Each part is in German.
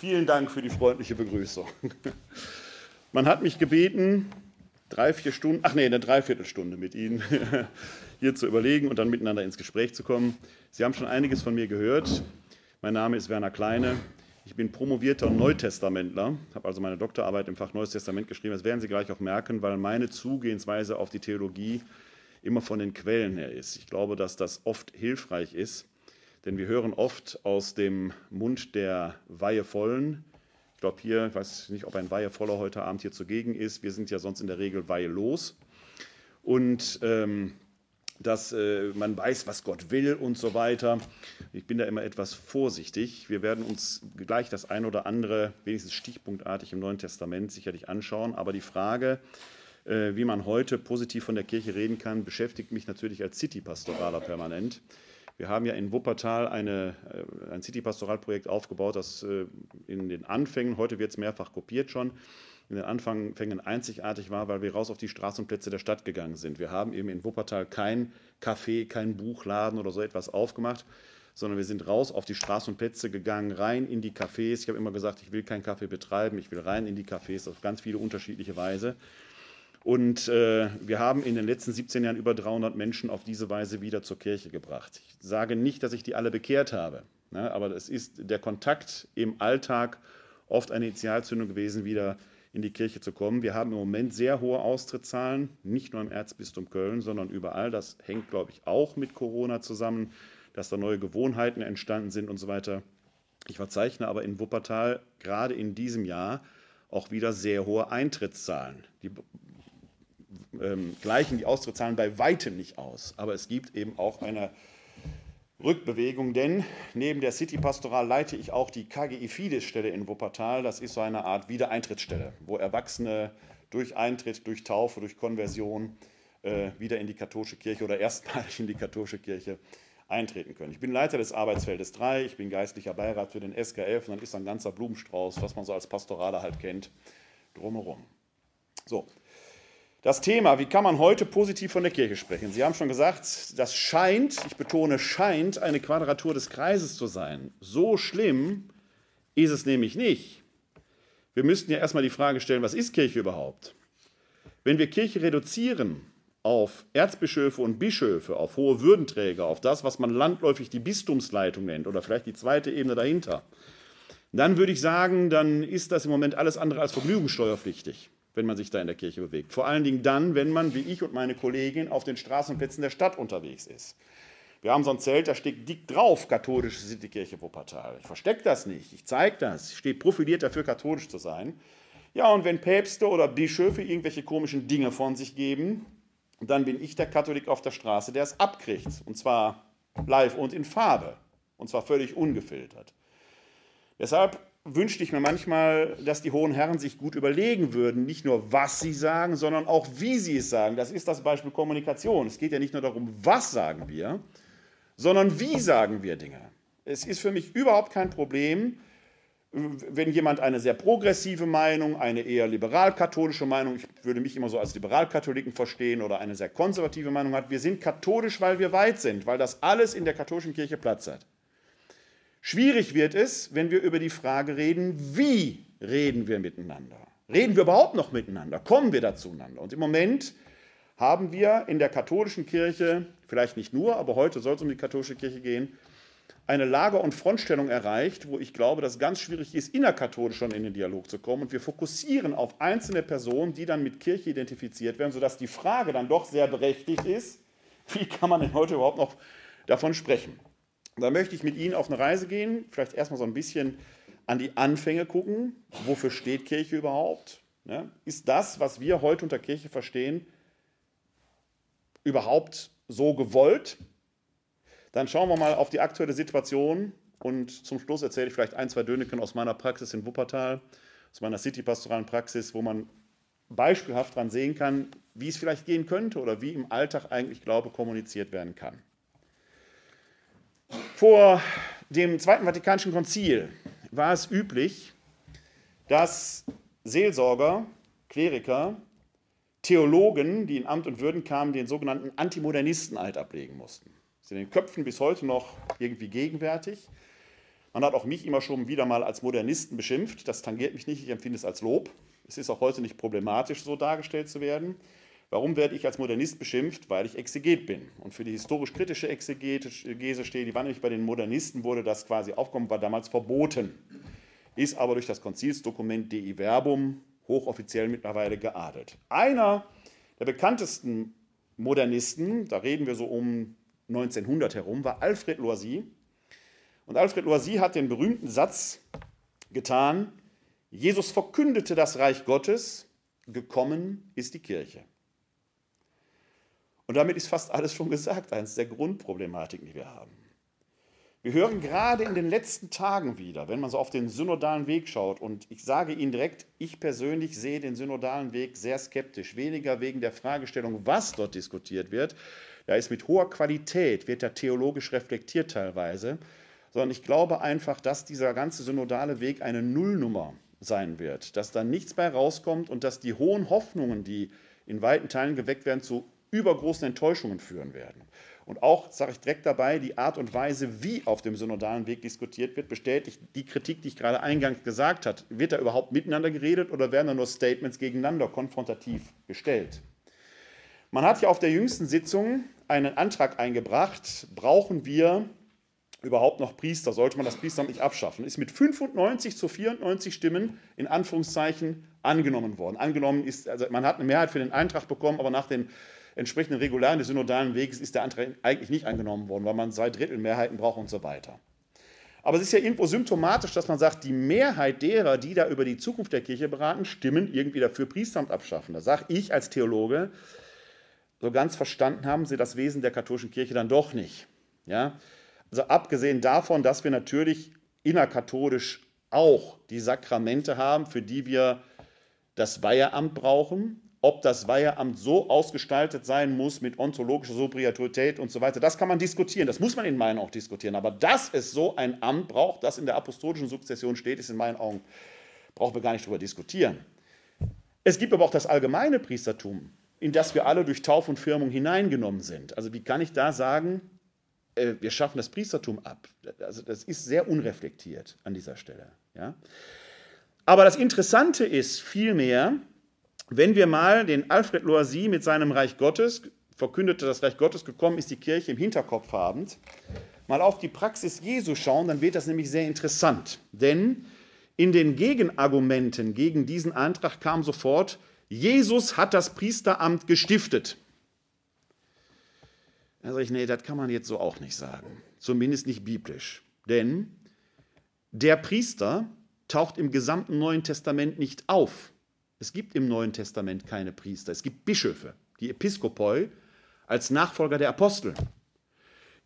Vielen Dank für die freundliche Begrüßung. Man hat mich gebeten, drei, vier Stunden, ach nee, eine Dreiviertelstunde mit Ihnen hier zu überlegen und dann miteinander ins Gespräch zu kommen. Sie haben schon einiges von mir gehört. Mein Name ist Werner Kleine. Ich bin promovierter Neutestamentler, habe also meine Doktorarbeit im Fach Neues Testament geschrieben. Das werden Sie gleich auch merken, weil meine Zugehensweise auf die Theologie immer von den Quellen her ist. Ich glaube, dass das oft hilfreich ist, denn wir hören oft aus dem Mund der Weihevollen, ich glaube hier, ich weiß nicht, ob ein Weihevoller heute Abend hier zugegen ist, wir sind ja sonst in der Regel weihelos. Und ähm, dass äh, man weiß, was Gott will und so weiter. Ich bin da immer etwas vorsichtig. Wir werden uns gleich das ein oder andere, wenigstens stichpunktartig im Neuen Testament sicherlich anschauen. Aber die Frage, äh, wie man heute positiv von der Kirche reden kann, beschäftigt mich natürlich als City-Pastoraler permanent. Wir haben ja in Wuppertal eine, äh, ein City-Pastoralprojekt aufgebaut, das äh, in den Anfängen, heute wird es mehrfach kopiert schon, in den Anfängen einzigartig war, weil wir raus auf die Straßenplätze der Stadt gegangen sind. Wir haben eben in Wuppertal kein Café, kein Buchladen oder so etwas aufgemacht, sondern wir sind raus auf die Straßenplätze gegangen, rein in die Cafés. Ich habe immer gesagt, ich will keinen Kaffee betreiben, ich will rein in die Cafés auf ganz viele unterschiedliche Weise. Und äh, wir haben in den letzten 17 Jahren über 300 Menschen auf diese Weise wieder zur Kirche gebracht. Ich sage nicht, dass ich die alle bekehrt habe, ne, aber es ist der Kontakt im Alltag oft eine Initialzündung gewesen, wieder in die Kirche zu kommen. Wir haben im Moment sehr hohe Austrittszahlen, nicht nur im Erzbistum Köln, sondern überall. Das hängt, glaube ich, auch mit Corona zusammen, dass da neue Gewohnheiten entstanden sind und so weiter. Ich verzeichne aber in Wuppertal gerade in diesem Jahr auch wieder sehr hohe Eintrittszahlen. Die ähm, gleichen die Austrittszahlen bei weitem nicht aus. Aber es gibt eben auch eine Rückbewegung, denn neben der City-Pastoral leite ich auch die KGI Fides-Stelle in Wuppertal. Das ist so eine Art Wiedereintrittsstelle, wo Erwachsene durch Eintritt, durch Taufe, durch Konversion äh, wieder in die katholische Kirche oder erstmalig in die katholische Kirche eintreten können. Ich bin Leiter des Arbeitsfeldes 3, ich bin geistlicher Beirat für den SKF und dann ist ein ganzer Blumenstrauß, was man so als Pastorale halt kennt, drumherum. So, das Thema, wie kann man heute positiv von der Kirche sprechen? Sie haben schon gesagt, das scheint, ich betone, scheint eine Quadratur des Kreises zu sein. So schlimm ist es nämlich nicht. Wir müssten ja erstmal die Frage stellen, was ist Kirche überhaupt? Wenn wir Kirche reduzieren auf Erzbischöfe und Bischöfe, auf hohe Würdenträger, auf das, was man landläufig die Bistumsleitung nennt oder vielleicht die zweite Ebene dahinter, dann würde ich sagen, dann ist das im Moment alles andere als vergnügungssteuerpflichtig wenn man sich da in der Kirche bewegt. Vor allen Dingen dann, wenn man, wie ich und meine Kollegin, auf den Straßenplätzen der Stadt unterwegs ist. Wir haben so ein Zelt, da steht dick drauf, katholische Citykirche Wuppertal. Ich verstecke das nicht, ich zeige das. Ich stehe profiliert dafür, katholisch zu sein. Ja, und wenn Päpste oder Bischöfe irgendwelche komischen Dinge von sich geben, dann bin ich der Katholik auf der Straße, der es abkriegt. Und zwar live und in Farbe. Und zwar völlig ungefiltert. Deshalb wünschte ich mir manchmal, dass die hohen Herren sich gut überlegen würden, nicht nur was sie sagen, sondern auch wie sie es sagen. Das ist das Beispiel Kommunikation. Es geht ja nicht nur darum, was sagen wir, sondern wie sagen wir Dinge. Es ist für mich überhaupt kein Problem, wenn jemand eine sehr progressive Meinung, eine eher liberal-katholische Meinung, ich würde mich immer so als Liberalkatholiken verstehen, oder eine sehr konservative Meinung hat. Wir sind katholisch, weil wir weit sind, weil das alles in der katholischen Kirche Platz hat. Schwierig wird es, wenn wir über die Frage reden, wie reden wir miteinander? Reden wir überhaupt noch miteinander? Kommen wir da zueinander? Und im Moment haben wir in der katholischen Kirche, vielleicht nicht nur, aber heute soll es um die katholische Kirche gehen, eine Lager- und Frontstellung erreicht, wo ich glaube, dass ganz schwierig ist, innerkatholisch schon in den Dialog zu kommen. Und wir fokussieren auf einzelne Personen, die dann mit Kirche identifiziert werden, sodass die Frage dann doch sehr berechtigt ist, wie kann man denn heute überhaupt noch davon sprechen? Da möchte ich mit Ihnen auf eine Reise gehen, vielleicht erstmal so ein bisschen an die Anfänge gucken. Wofür steht Kirche überhaupt? Ja, ist das, was wir heute unter Kirche verstehen, überhaupt so gewollt? Dann schauen wir mal auf die aktuelle Situation und zum Schluss erzähle ich vielleicht ein, zwei Döneken aus meiner Praxis in Wuppertal, aus meiner City-pastoralen Praxis, wo man beispielhaft daran sehen kann, wie es vielleicht gehen könnte oder wie im Alltag eigentlich Glaube kommuniziert werden kann. Vor dem Zweiten Vatikanischen Konzil war es üblich, dass Seelsorger, Kleriker, Theologen, die in Amt und Würden kamen, den sogenannten Antimodernisteneid ablegen mussten. Das ist in den Köpfen bis heute noch irgendwie gegenwärtig. Man hat auch mich immer schon wieder mal als Modernisten beschimpft. Das tangiert mich nicht, ich empfinde es als Lob. Es ist auch heute nicht problematisch, so dargestellt zu werden. Warum werde ich als Modernist beschimpft? Weil ich Exeget bin und für die historisch-kritische Exegese stehe. Die war nämlich bei den Modernisten, wurde das quasi aufkommen, war damals verboten, ist aber durch das Konzilsdokument Dei Verbum hochoffiziell mittlerweile geadelt. Einer der bekanntesten Modernisten, da reden wir so um 1900 herum, war Alfred Loisy. Und Alfred Loisy hat den berühmten Satz getan, Jesus verkündete das Reich Gottes, gekommen ist die Kirche. Und damit ist fast alles schon gesagt, eines der Grundproblematiken, die wir haben. Wir hören gerade in den letzten Tagen wieder, wenn man so auf den synodalen Weg schaut, und ich sage Ihnen direkt, ich persönlich sehe den synodalen Weg sehr skeptisch, weniger wegen der Fragestellung, was dort diskutiert wird, da ist mit hoher Qualität, wird da theologisch reflektiert teilweise, sondern ich glaube einfach, dass dieser ganze synodale Weg eine Nullnummer sein wird, dass da nichts bei rauskommt und dass die hohen Hoffnungen, die in weiten Teilen geweckt werden, zu übergroßen Enttäuschungen führen werden. Und auch, sage ich direkt dabei, die Art und Weise, wie auf dem synodalen Weg diskutiert wird, bestätigt die Kritik, die ich gerade eingangs gesagt habe. Wird da überhaupt miteinander geredet oder werden da nur Statements gegeneinander konfrontativ gestellt? Man hat ja auf der jüngsten Sitzung einen Antrag eingebracht, brauchen wir überhaupt noch Priester? Sollte man das Priesteramt nicht abschaffen? Ist mit 95 zu 94 Stimmen in Anführungszeichen angenommen worden. Angenommen ist, also man hat eine Mehrheit für den Eintrag bekommen, aber nach den entsprechenden Regularen des synodalen Weges ist der Antrag eigentlich nicht angenommen worden, weil man zwei Drittel Mehrheiten braucht und so weiter. Aber es ist ja irgendwo symptomatisch, dass man sagt, die Mehrheit derer, die da über die Zukunft der Kirche beraten, stimmen irgendwie dafür Priesteramt abschaffen. Da sage ich als Theologe, so ganz verstanden haben sie das Wesen der katholischen Kirche dann doch nicht. Ja? Also abgesehen davon, dass wir natürlich innerkatholisch auch die Sakramente haben, für die wir das Weiheamt brauchen, ob das Weiheamt so ausgestaltet sein muss mit ontologischer Sobrietät und so weiter, das kann man diskutieren. Das muss man in meinen Augen auch diskutieren. Aber dass es so ein Amt braucht, das in der apostolischen Sukzession steht, ist in meinen Augen, brauchen wir gar nicht darüber diskutieren. Es gibt aber auch das allgemeine Priestertum, in das wir alle durch Tauf und Firmung hineingenommen sind. Also wie kann ich da sagen, äh, wir schaffen das Priestertum ab? Also das ist sehr unreflektiert an dieser Stelle. Ja? Aber das Interessante ist vielmehr, wenn wir mal den Alfred Loisy mit seinem Reich Gottes, verkündete das Reich Gottes gekommen ist, die Kirche im Hinterkopf habend, mal auf die Praxis Jesu schauen, dann wird das nämlich sehr interessant. Denn in den Gegenargumenten gegen diesen Antrag kam sofort, Jesus hat das Priesteramt gestiftet. Da sage ich, nee, das kann man jetzt so auch nicht sagen. Zumindest nicht biblisch. Denn der Priester taucht im gesamten Neuen Testament nicht auf. Es gibt im Neuen Testament keine Priester, es gibt Bischöfe, die Episkopoi als Nachfolger der Apostel,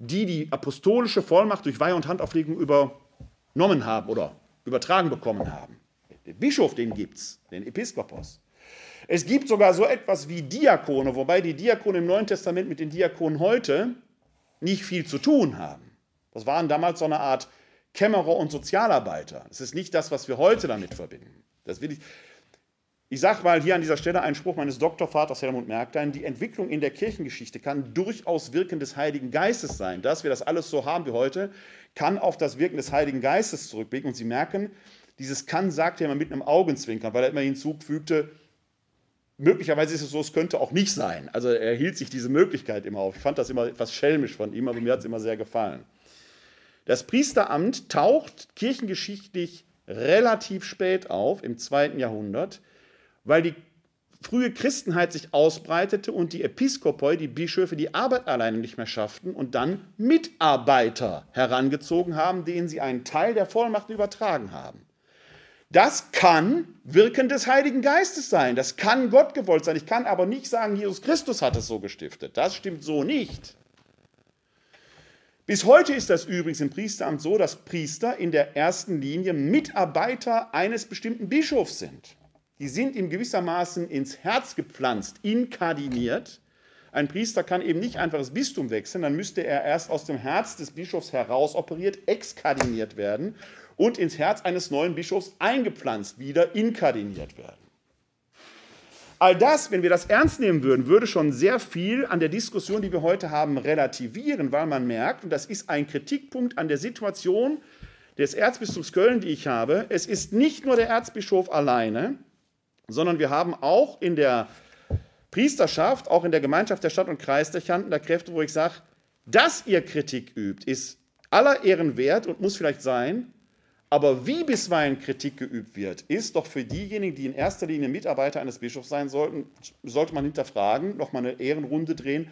die die apostolische Vollmacht durch Weihe und Handauflegung übernommen haben oder übertragen bekommen haben. Den Bischof, den gibt es, den Episkopos. Es gibt sogar so etwas wie Diakone, wobei die Diakone im Neuen Testament mit den Diakonen heute nicht viel zu tun haben. Das waren damals so eine Art Kämmerer und Sozialarbeiter. Das ist nicht das, was wir heute damit verbinden. Das will ich, ich sage mal hier an dieser Stelle einen Spruch meines Doktorvaters Helmut Merklein, die Entwicklung in der Kirchengeschichte kann durchaus Wirken des Heiligen Geistes sein. Dass wir das alles so haben wie heute, kann auf das Wirken des Heiligen Geistes zurückblicken. Und Sie merken, dieses kann sagt er immer mit einem Augenzwinkern, weil er immer hinzufügte, möglicherweise ist es so, es könnte auch nicht sein. Also er hielt sich diese Möglichkeit immer auf. Ich fand das immer etwas schelmisch von ihm, aber mir hat es immer sehr gefallen. Das Priesteramt taucht kirchengeschichtlich relativ spät auf, im zweiten Jahrhundert weil die frühe Christenheit sich ausbreitete und die Episkopoi, die Bischöfe, die Arbeit alleine nicht mehr schafften und dann Mitarbeiter herangezogen haben, denen sie einen Teil der Vollmacht übertragen haben. Das kann Wirken des Heiligen Geistes sein, das kann Gott gewollt sein. Ich kann aber nicht sagen, Jesus Christus hat es so gestiftet. Das stimmt so nicht. Bis heute ist das übrigens im Priesteramt so, dass Priester in der ersten Linie Mitarbeiter eines bestimmten Bischofs sind die sind ihm gewissermaßen ins Herz gepflanzt, inkardiniert. Ein Priester kann eben nicht einfach das Bistum wechseln, dann müsste er erst aus dem Herz des Bischofs heraus operiert, exkardiniert werden und ins Herz eines neuen Bischofs eingepflanzt, wieder inkardiniert werden. All das, wenn wir das ernst nehmen würden, würde schon sehr viel an der Diskussion, die wir heute haben, relativieren, weil man merkt, und das ist ein Kritikpunkt an der Situation, des Erzbistums Köln, die ich habe, es ist nicht nur der Erzbischof alleine, sondern wir haben auch in der Priesterschaft, auch in der Gemeinschaft der Stadt- und Kreisdechanten, der Kräfte, wo ich sage, dass ihr Kritik übt, ist aller Ehren wert und muss vielleicht sein, aber wie bisweilen Kritik geübt wird, ist doch für diejenigen, die in erster Linie Mitarbeiter eines Bischofs sein sollten, sollte man hinterfragen, nochmal eine Ehrenrunde drehen.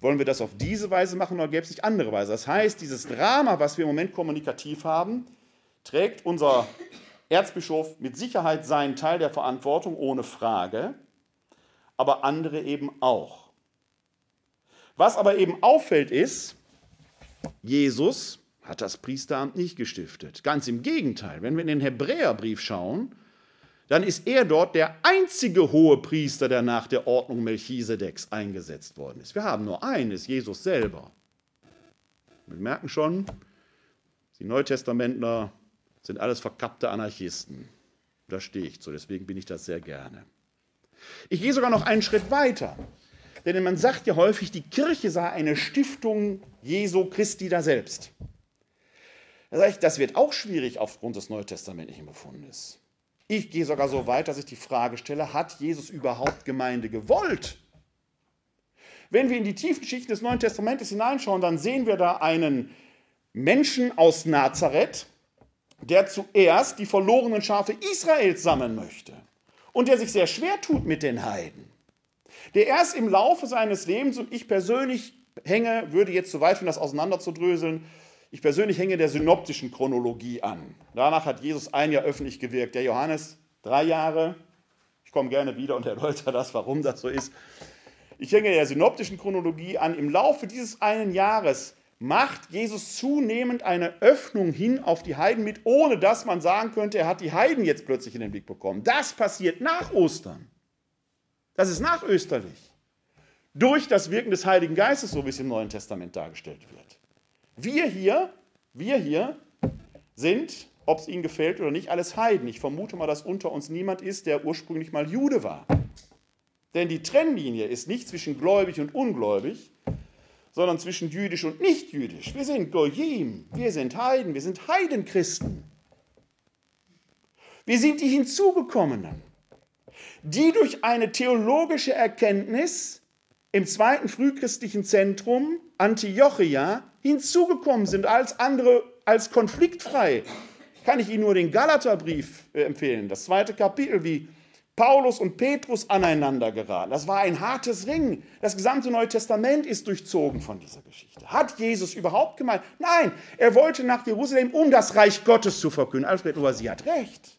Wollen wir das auf diese Weise machen oder gäbe es nicht andere Weise? Das heißt, dieses Drama, was wir im Moment kommunikativ haben, trägt unser Erzbischof mit Sicherheit seinen Teil der Verantwortung, ohne Frage, aber andere eben auch. Was aber eben auffällt ist, Jesus hat das Priesteramt nicht gestiftet. Ganz im Gegenteil, wenn wir in den Hebräerbrief schauen, dann ist er dort der einzige hohe Priester, der nach der Ordnung Melchisedeks eingesetzt worden ist. Wir haben nur einen, ist Jesus selber. Wir merken schon, die Neutestamentler sind alles verkappte Anarchisten. Da stehe ich zu, deswegen bin ich das sehr gerne. Ich gehe sogar noch einen Schritt weiter. Denn man sagt ja häufig, die Kirche sei eine Stiftung Jesu Christi da selbst. Das wird auch schwierig aufgrund des neutestamentlichen Befundes. Ich gehe sogar so weit, dass ich die Frage stelle, hat Jesus überhaupt Gemeinde gewollt? Wenn wir in die tiefen Schichten des Neuen Testamentes hineinschauen, dann sehen wir da einen Menschen aus Nazareth, der zuerst die verlorenen Schafe Israels sammeln möchte und der sich sehr schwer tut mit den Heiden. Der erst im Laufe seines Lebens, und ich persönlich hänge, würde jetzt zu weit finden, das auseinanderzudröseln, ich persönlich hänge der synoptischen Chronologie an. Danach hat Jesus ein Jahr öffentlich gewirkt. Der Johannes drei Jahre. Ich komme gerne wieder und erläutere das, warum das so ist. Ich hänge der synoptischen Chronologie an. Im Laufe dieses einen Jahres macht Jesus zunehmend eine Öffnung hin auf die Heiden mit, ohne dass man sagen könnte, er hat die Heiden jetzt plötzlich in den Blick bekommen. Das passiert nach Ostern. Das ist nachösterlich. Durch das Wirken des Heiligen Geistes, so wie es im Neuen Testament dargestellt wird. Wir hier, wir hier sind, ob es Ihnen gefällt oder nicht, alles Heiden. Ich vermute mal, dass unter uns niemand ist, der ursprünglich mal Jude war. Denn die Trennlinie ist nicht zwischen gläubig und ungläubig, sondern zwischen jüdisch und nicht jüdisch. Wir sind Goyim, wir sind Heiden, wir sind Heidenchristen. Wir sind die Hinzugekommenen, die durch eine theologische Erkenntnis im zweiten frühchristlichen Zentrum, Antiochia, hinzugekommen sind als andere, als konfliktfrei. Kann ich Ihnen nur den Galaterbrief äh, empfehlen, das zweite Kapitel, wie Paulus und Petrus aneinander geraten. Das war ein hartes Ring. Das gesamte Neue Testament ist durchzogen von dieser Geschichte. Hat Jesus überhaupt gemeint? Nein, er wollte nach Jerusalem, um das Reich Gottes zu verkünden. Alfred Loisy hat recht.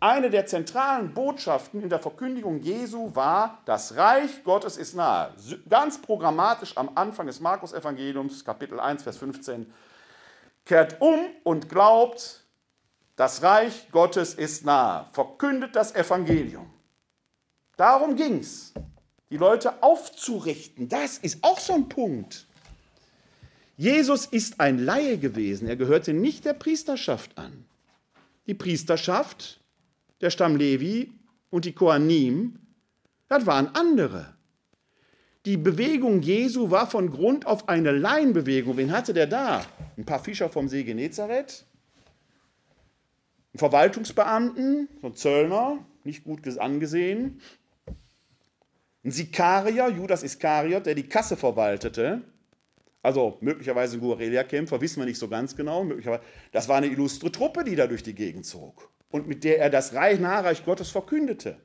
Eine der zentralen Botschaften in der Verkündigung Jesu war, das Reich Gottes ist nahe. Ganz programmatisch am Anfang des Markus-Evangeliums, Kapitel 1, Vers 15. Kehrt um und glaubt, das Reich Gottes ist nahe. Verkündet das Evangelium. Darum ging es, die Leute aufzurichten. Das ist auch so ein Punkt. Jesus ist ein Laie gewesen. Er gehörte nicht der Priesterschaft an. Die Priesterschaft der Stamm Levi und die Kohanim, das waren andere. Die Bewegung Jesu war von Grund auf eine Laienbewegung. Wen hatte der da? Ein paar Fischer vom See Genezareth, einen Verwaltungsbeamten, so ein Zöllner, nicht gut angesehen, ein Sikarier, Judas Iskariot, der die Kasse verwaltete, also möglicherweise ein Guerilla-Kämpfer, wissen wir nicht so ganz genau. Das war eine illustre Truppe, die da durch die Gegend zog und mit der er das Reich, Nahreich Gottes verkündete.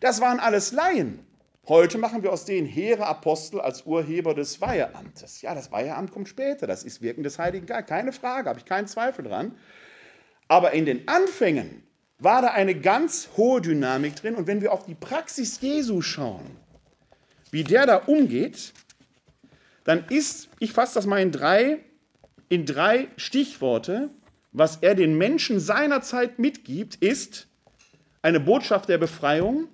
Das waren alles Laien. Heute machen wir aus denen hehre Apostel als Urheber des Weiheamtes. Ja, das Weiheamt kommt später, das ist Wirken des Heiligen Geistes, keine Frage, habe ich keinen Zweifel dran. Aber in den Anfängen war da eine ganz hohe Dynamik drin. Und wenn wir auf die Praxis Jesu schauen, wie der da umgeht, dann ist, ich fasse das mal in drei, in drei Stichworte, was er den Menschen seiner Zeit mitgibt, ist eine Botschaft der Befreiung,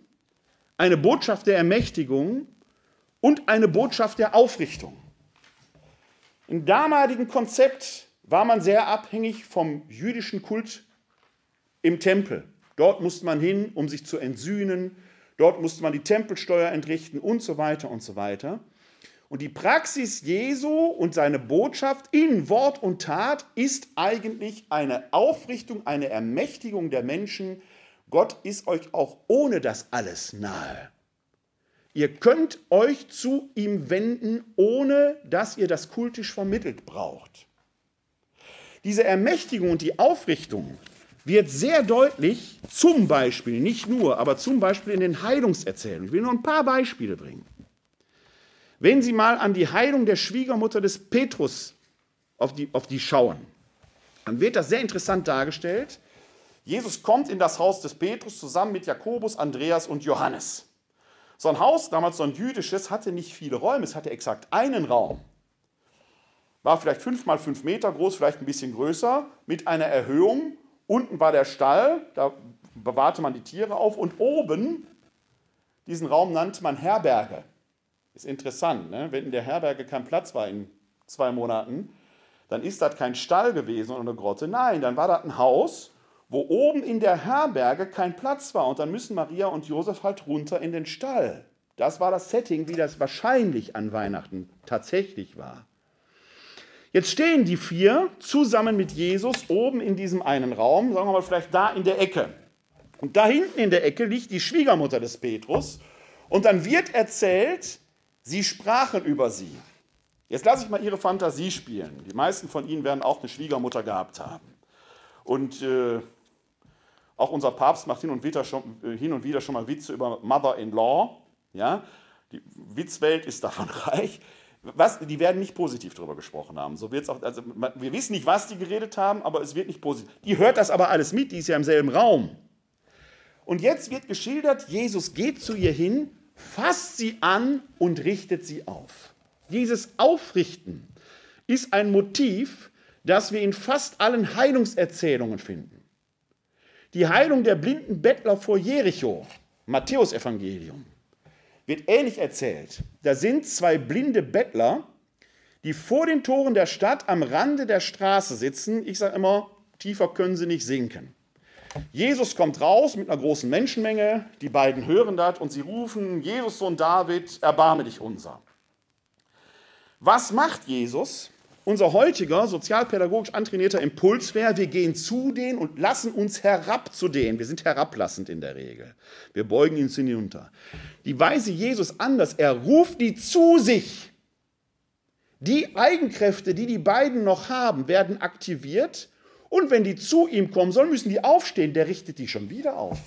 eine Botschaft der Ermächtigung und eine Botschaft der Aufrichtung. Im damaligen Konzept war man sehr abhängig vom jüdischen Kult im Tempel. Dort musste man hin, um sich zu entsühnen. Dort musste man die Tempelsteuer entrichten und so weiter und so weiter. Und die Praxis Jesu und seine Botschaft in Wort und Tat ist eigentlich eine Aufrichtung, eine Ermächtigung der Menschen. Gott ist euch auch ohne das alles nahe. Ihr könnt euch zu ihm wenden, ohne dass ihr das kultisch vermittelt braucht. Diese Ermächtigung und die Aufrichtung wird sehr deutlich, zum Beispiel, nicht nur, aber zum Beispiel in den Heilungserzählungen. Ich will nur ein paar Beispiele bringen. Wenn Sie mal an die Heilung der Schwiegermutter des Petrus auf die, auf die schauen, dann wird das sehr interessant dargestellt. Jesus kommt in das Haus des Petrus zusammen mit Jakobus, Andreas und Johannes. So ein Haus, damals so ein jüdisches, hatte nicht viele Räume, es hatte exakt einen Raum. War vielleicht fünf mal fünf Meter groß, vielleicht ein bisschen größer, mit einer Erhöhung. Unten war der Stall, da bewahrte man die Tiere auf. Und oben, diesen Raum nannte man Herberge. Ist interessant, ne? wenn in der Herberge kein Platz war in zwei Monaten, dann ist das kein Stall gewesen oder eine Grotte. Nein, dann war das ein Haus, wo oben in der Herberge kein Platz war. Und dann müssen Maria und Josef halt runter in den Stall. Das war das Setting, wie das wahrscheinlich an Weihnachten tatsächlich war. Jetzt stehen die vier zusammen mit Jesus oben in diesem einen Raum, sagen wir mal vielleicht da in der Ecke. Und da hinten in der Ecke liegt die Schwiegermutter des Petrus. Und dann wird erzählt, Sie sprachen über sie. Jetzt lasse ich mal Ihre Fantasie spielen. Die meisten von Ihnen werden auch eine Schwiegermutter gehabt haben. Und äh, auch unser Papst macht hin und, wieder schon, äh, hin und wieder schon mal Witze über Mother-in-Law. Ja? Die Witzwelt ist davon reich. Was, die werden nicht positiv darüber gesprochen haben. So wird's auch, also, wir wissen nicht, was die geredet haben, aber es wird nicht positiv. Die hört das aber alles mit, die ist ja im selben Raum. Und jetzt wird geschildert, Jesus geht zu ihr hin fasst sie an und richtet sie auf. Dieses Aufrichten ist ein Motiv, das wir in fast allen Heilungserzählungen finden. Die Heilung der blinden Bettler vor Jericho, Matthäus Evangelium, wird ähnlich erzählt. Da sind zwei blinde Bettler, die vor den Toren der Stadt am Rande der Straße sitzen. Ich sage immer, tiefer können sie nicht sinken. Jesus kommt raus mit einer großen Menschenmenge, die beiden hören das und sie rufen, Jesus Sohn David, erbarme dich unser. Was macht Jesus? Unser heutiger sozialpädagogisch antrainierter Impuls wäre, wir gehen zu denen und lassen uns herab zu denen. Wir sind herablassend in der Regel. Wir beugen uns hinunter. Die Weise Jesus anders, er ruft die zu sich. Die Eigenkräfte, die die beiden noch haben, werden aktiviert und wenn die zu ihm kommen sollen, müssen die aufstehen. Der richtet die schon wieder auf.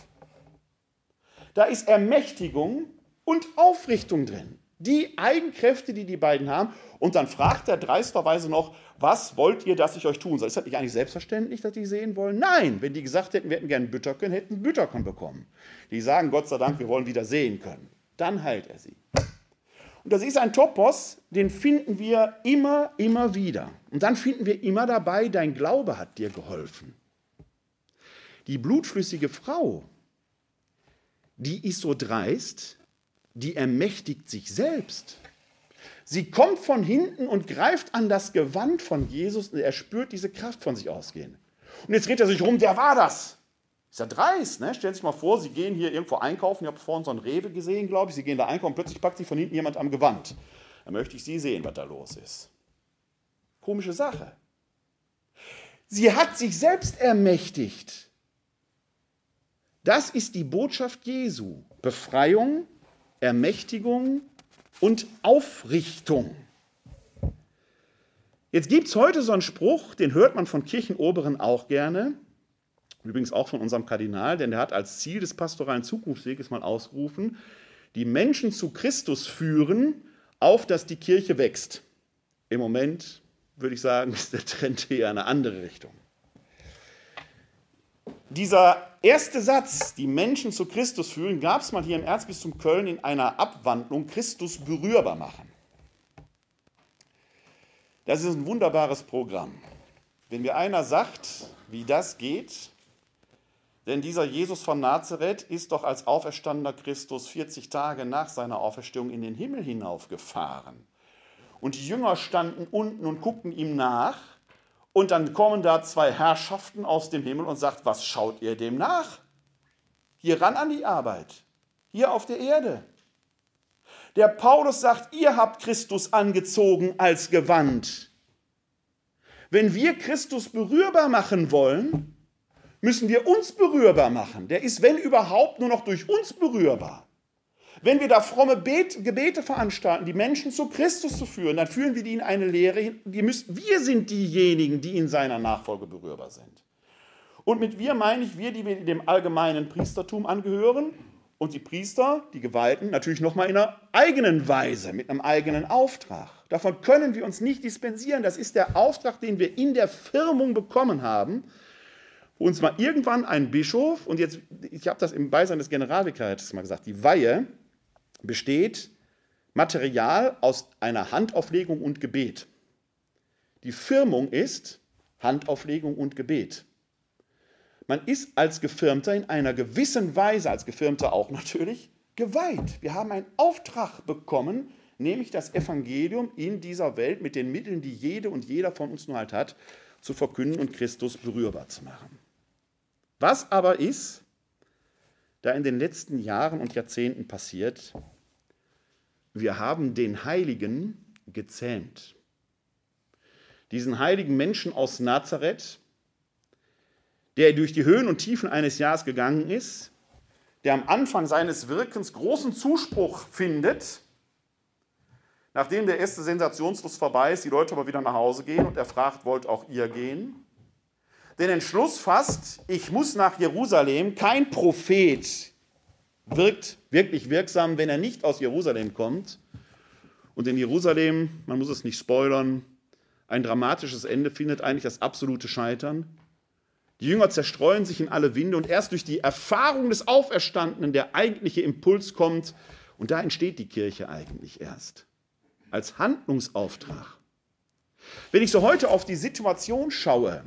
Da ist Ermächtigung und Aufrichtung drin. Die Eigenkräfte, die die beiden haben. Und dann fragt er dreisterweise noch, was wollt ihr, dass ich euch tun soll? Ist das nicht eigentlich selbstverständlich, dass die sehen wollen? Nein, wenn die gesagt hätten, wir hätten gerne Bütterken, hätten Bütterken bekommen. Die sagen, Gott sei Dank, wir wollen wieder sehen können. Dann heilt er sie. Und das ist ein Topos, den finden wir immer, immer wieder. Und dann finden wir immer dabei, dein Glaube hat dir geholfen. Die blutflüssige Frau, die ist so dreist, die ermächtigt sich selbst. Sie kommt von hinten und greift an das Gewand von Jesus und er spürt diese Kraft von sich ausgehen. Und jetzt dreht er sich rum, wer war das? Ist ja dreist, ne? Stellen Sie sich mal vor, Sie gehen hier irgendwo einkaufen, ihr habt vorhin so einen Rewe gesehen, glaube ich, Sie gehen da einkaufen, plötzlich packt sich von hinten jemand am Gewand. Dann möchte ich Sie sehen, was da los ist. Komische Sache. Sie hat sich selbst ermächtigt. Das ist die Botschaft Jesu. Befreiung, Ermächtigung und Aufrichtung. Jetzt gibt es heute so einen Spruch, den hört man von Kirchenoberen auch gerne. Übrigens auch von unserem Kardinal, denn der hat als Ziel des pastoralen Zukunftsweges mal ausgerufen, die Menschen zu Christus führen, auf dass die Kirche wächst. Im Moment würde ich sagen, ist der Trend eher in eine andere Richtung. Dieser erste Satz, die Menschen zu Christus führen, gab es mal hier im Erzbistum Köln in einer Abwandlung, Christus berührbar machen. Das ist ein wunderbares Programm. Wenn mir einer sagt, wie das geht, denn dieser Jesus von Nazareth ist doch als auferstandener Christus 40 Tage nach seiner Auferstehung in den Himmel hinaufgefahren. Und die Jünger standen unten und guckten ihm nach. Und dann kommen da zwei Herrschaften aus dem Himmel und sagt, was schaut ihr dem nach? Hier ran an die Arbeit, hier auf der Erde. Der Paulus sagt, ihr habt Christus angezogen als Gewand. Wenn wir Christus berührbar machen wollen, müssen wir uns berührbar machen. Der ist, wenn überhaupt, nur noch durch uns berührbar. Wenn wir da fromme Bet Gebete veranstalten, die Menschen zu Christus zu führen, dann führen wir die in eine Lehre hin. Die müssen, wir sind diejenigen, die in seiner Nachfolge berührbar sind. Und mit wir meine ich wir, die wir dem allgemeinen Priestertum angehören und die Priester, die Geweihten, natürlich nochmal in einer eigenen Weise, mit einem eigenen Auftrag. Davon können wir uns nicht dispensieren. Das ist der Auftrag, den wir in der Firmung bekommen haben, uns mal irgendwann ein Bischof, und jetzt, ich habe das im Beisein des Generalvikariats mal gesagt, die Weihe besteht Material aus einer Handauflegung und Gebet. Die Firmung ist Handauflegung und Gebet. Man ist als Gefirmter in einer gewissen Weise, als Gefirmter auch natürlich, geweiht. Wir haben einen Auftrag bekommen, nämlich das Evangelium in dieser Welt mit den Mitteln, die jede und jeder von uns nur halt hat, zu verkünden und Christus berührbar zu machen. Was aber ist, da in den letzten Jahren und Jahrzehnten passiert, wir haben den Heiligen gezähmt. Diesen heiligen Menschen aus Nazareth, der durch die Höhen und Tiefen eines Jahres gegangen ist, der am Anfang seines Wirkens großen Zuspruch findet, nachdem der erste Sensationsfluss vorbei ist, die Leute aber wieder nach Hause gehen und er fragt, wollt auch ihr gehen? Den Entschluss fasst, ich muss nach Jerusalem, kein Prophet wirkt wirklich wirksam, wenn er nicht aus Jerusalem kommt. Und in Jerusalem, man muss es nicht spoilern, ein dramatisches Ende findet eigentlich das absolute Scheitern. Die Jünger zerstreuen sich in alle Winde und erst durch die Erfahrung des Auferstandenen der eigentliche Impuls kommt und da entsteht die Kirche eigentlich erst als Handlungsauftrag. Wenn ich so heute auf die Situation schaue,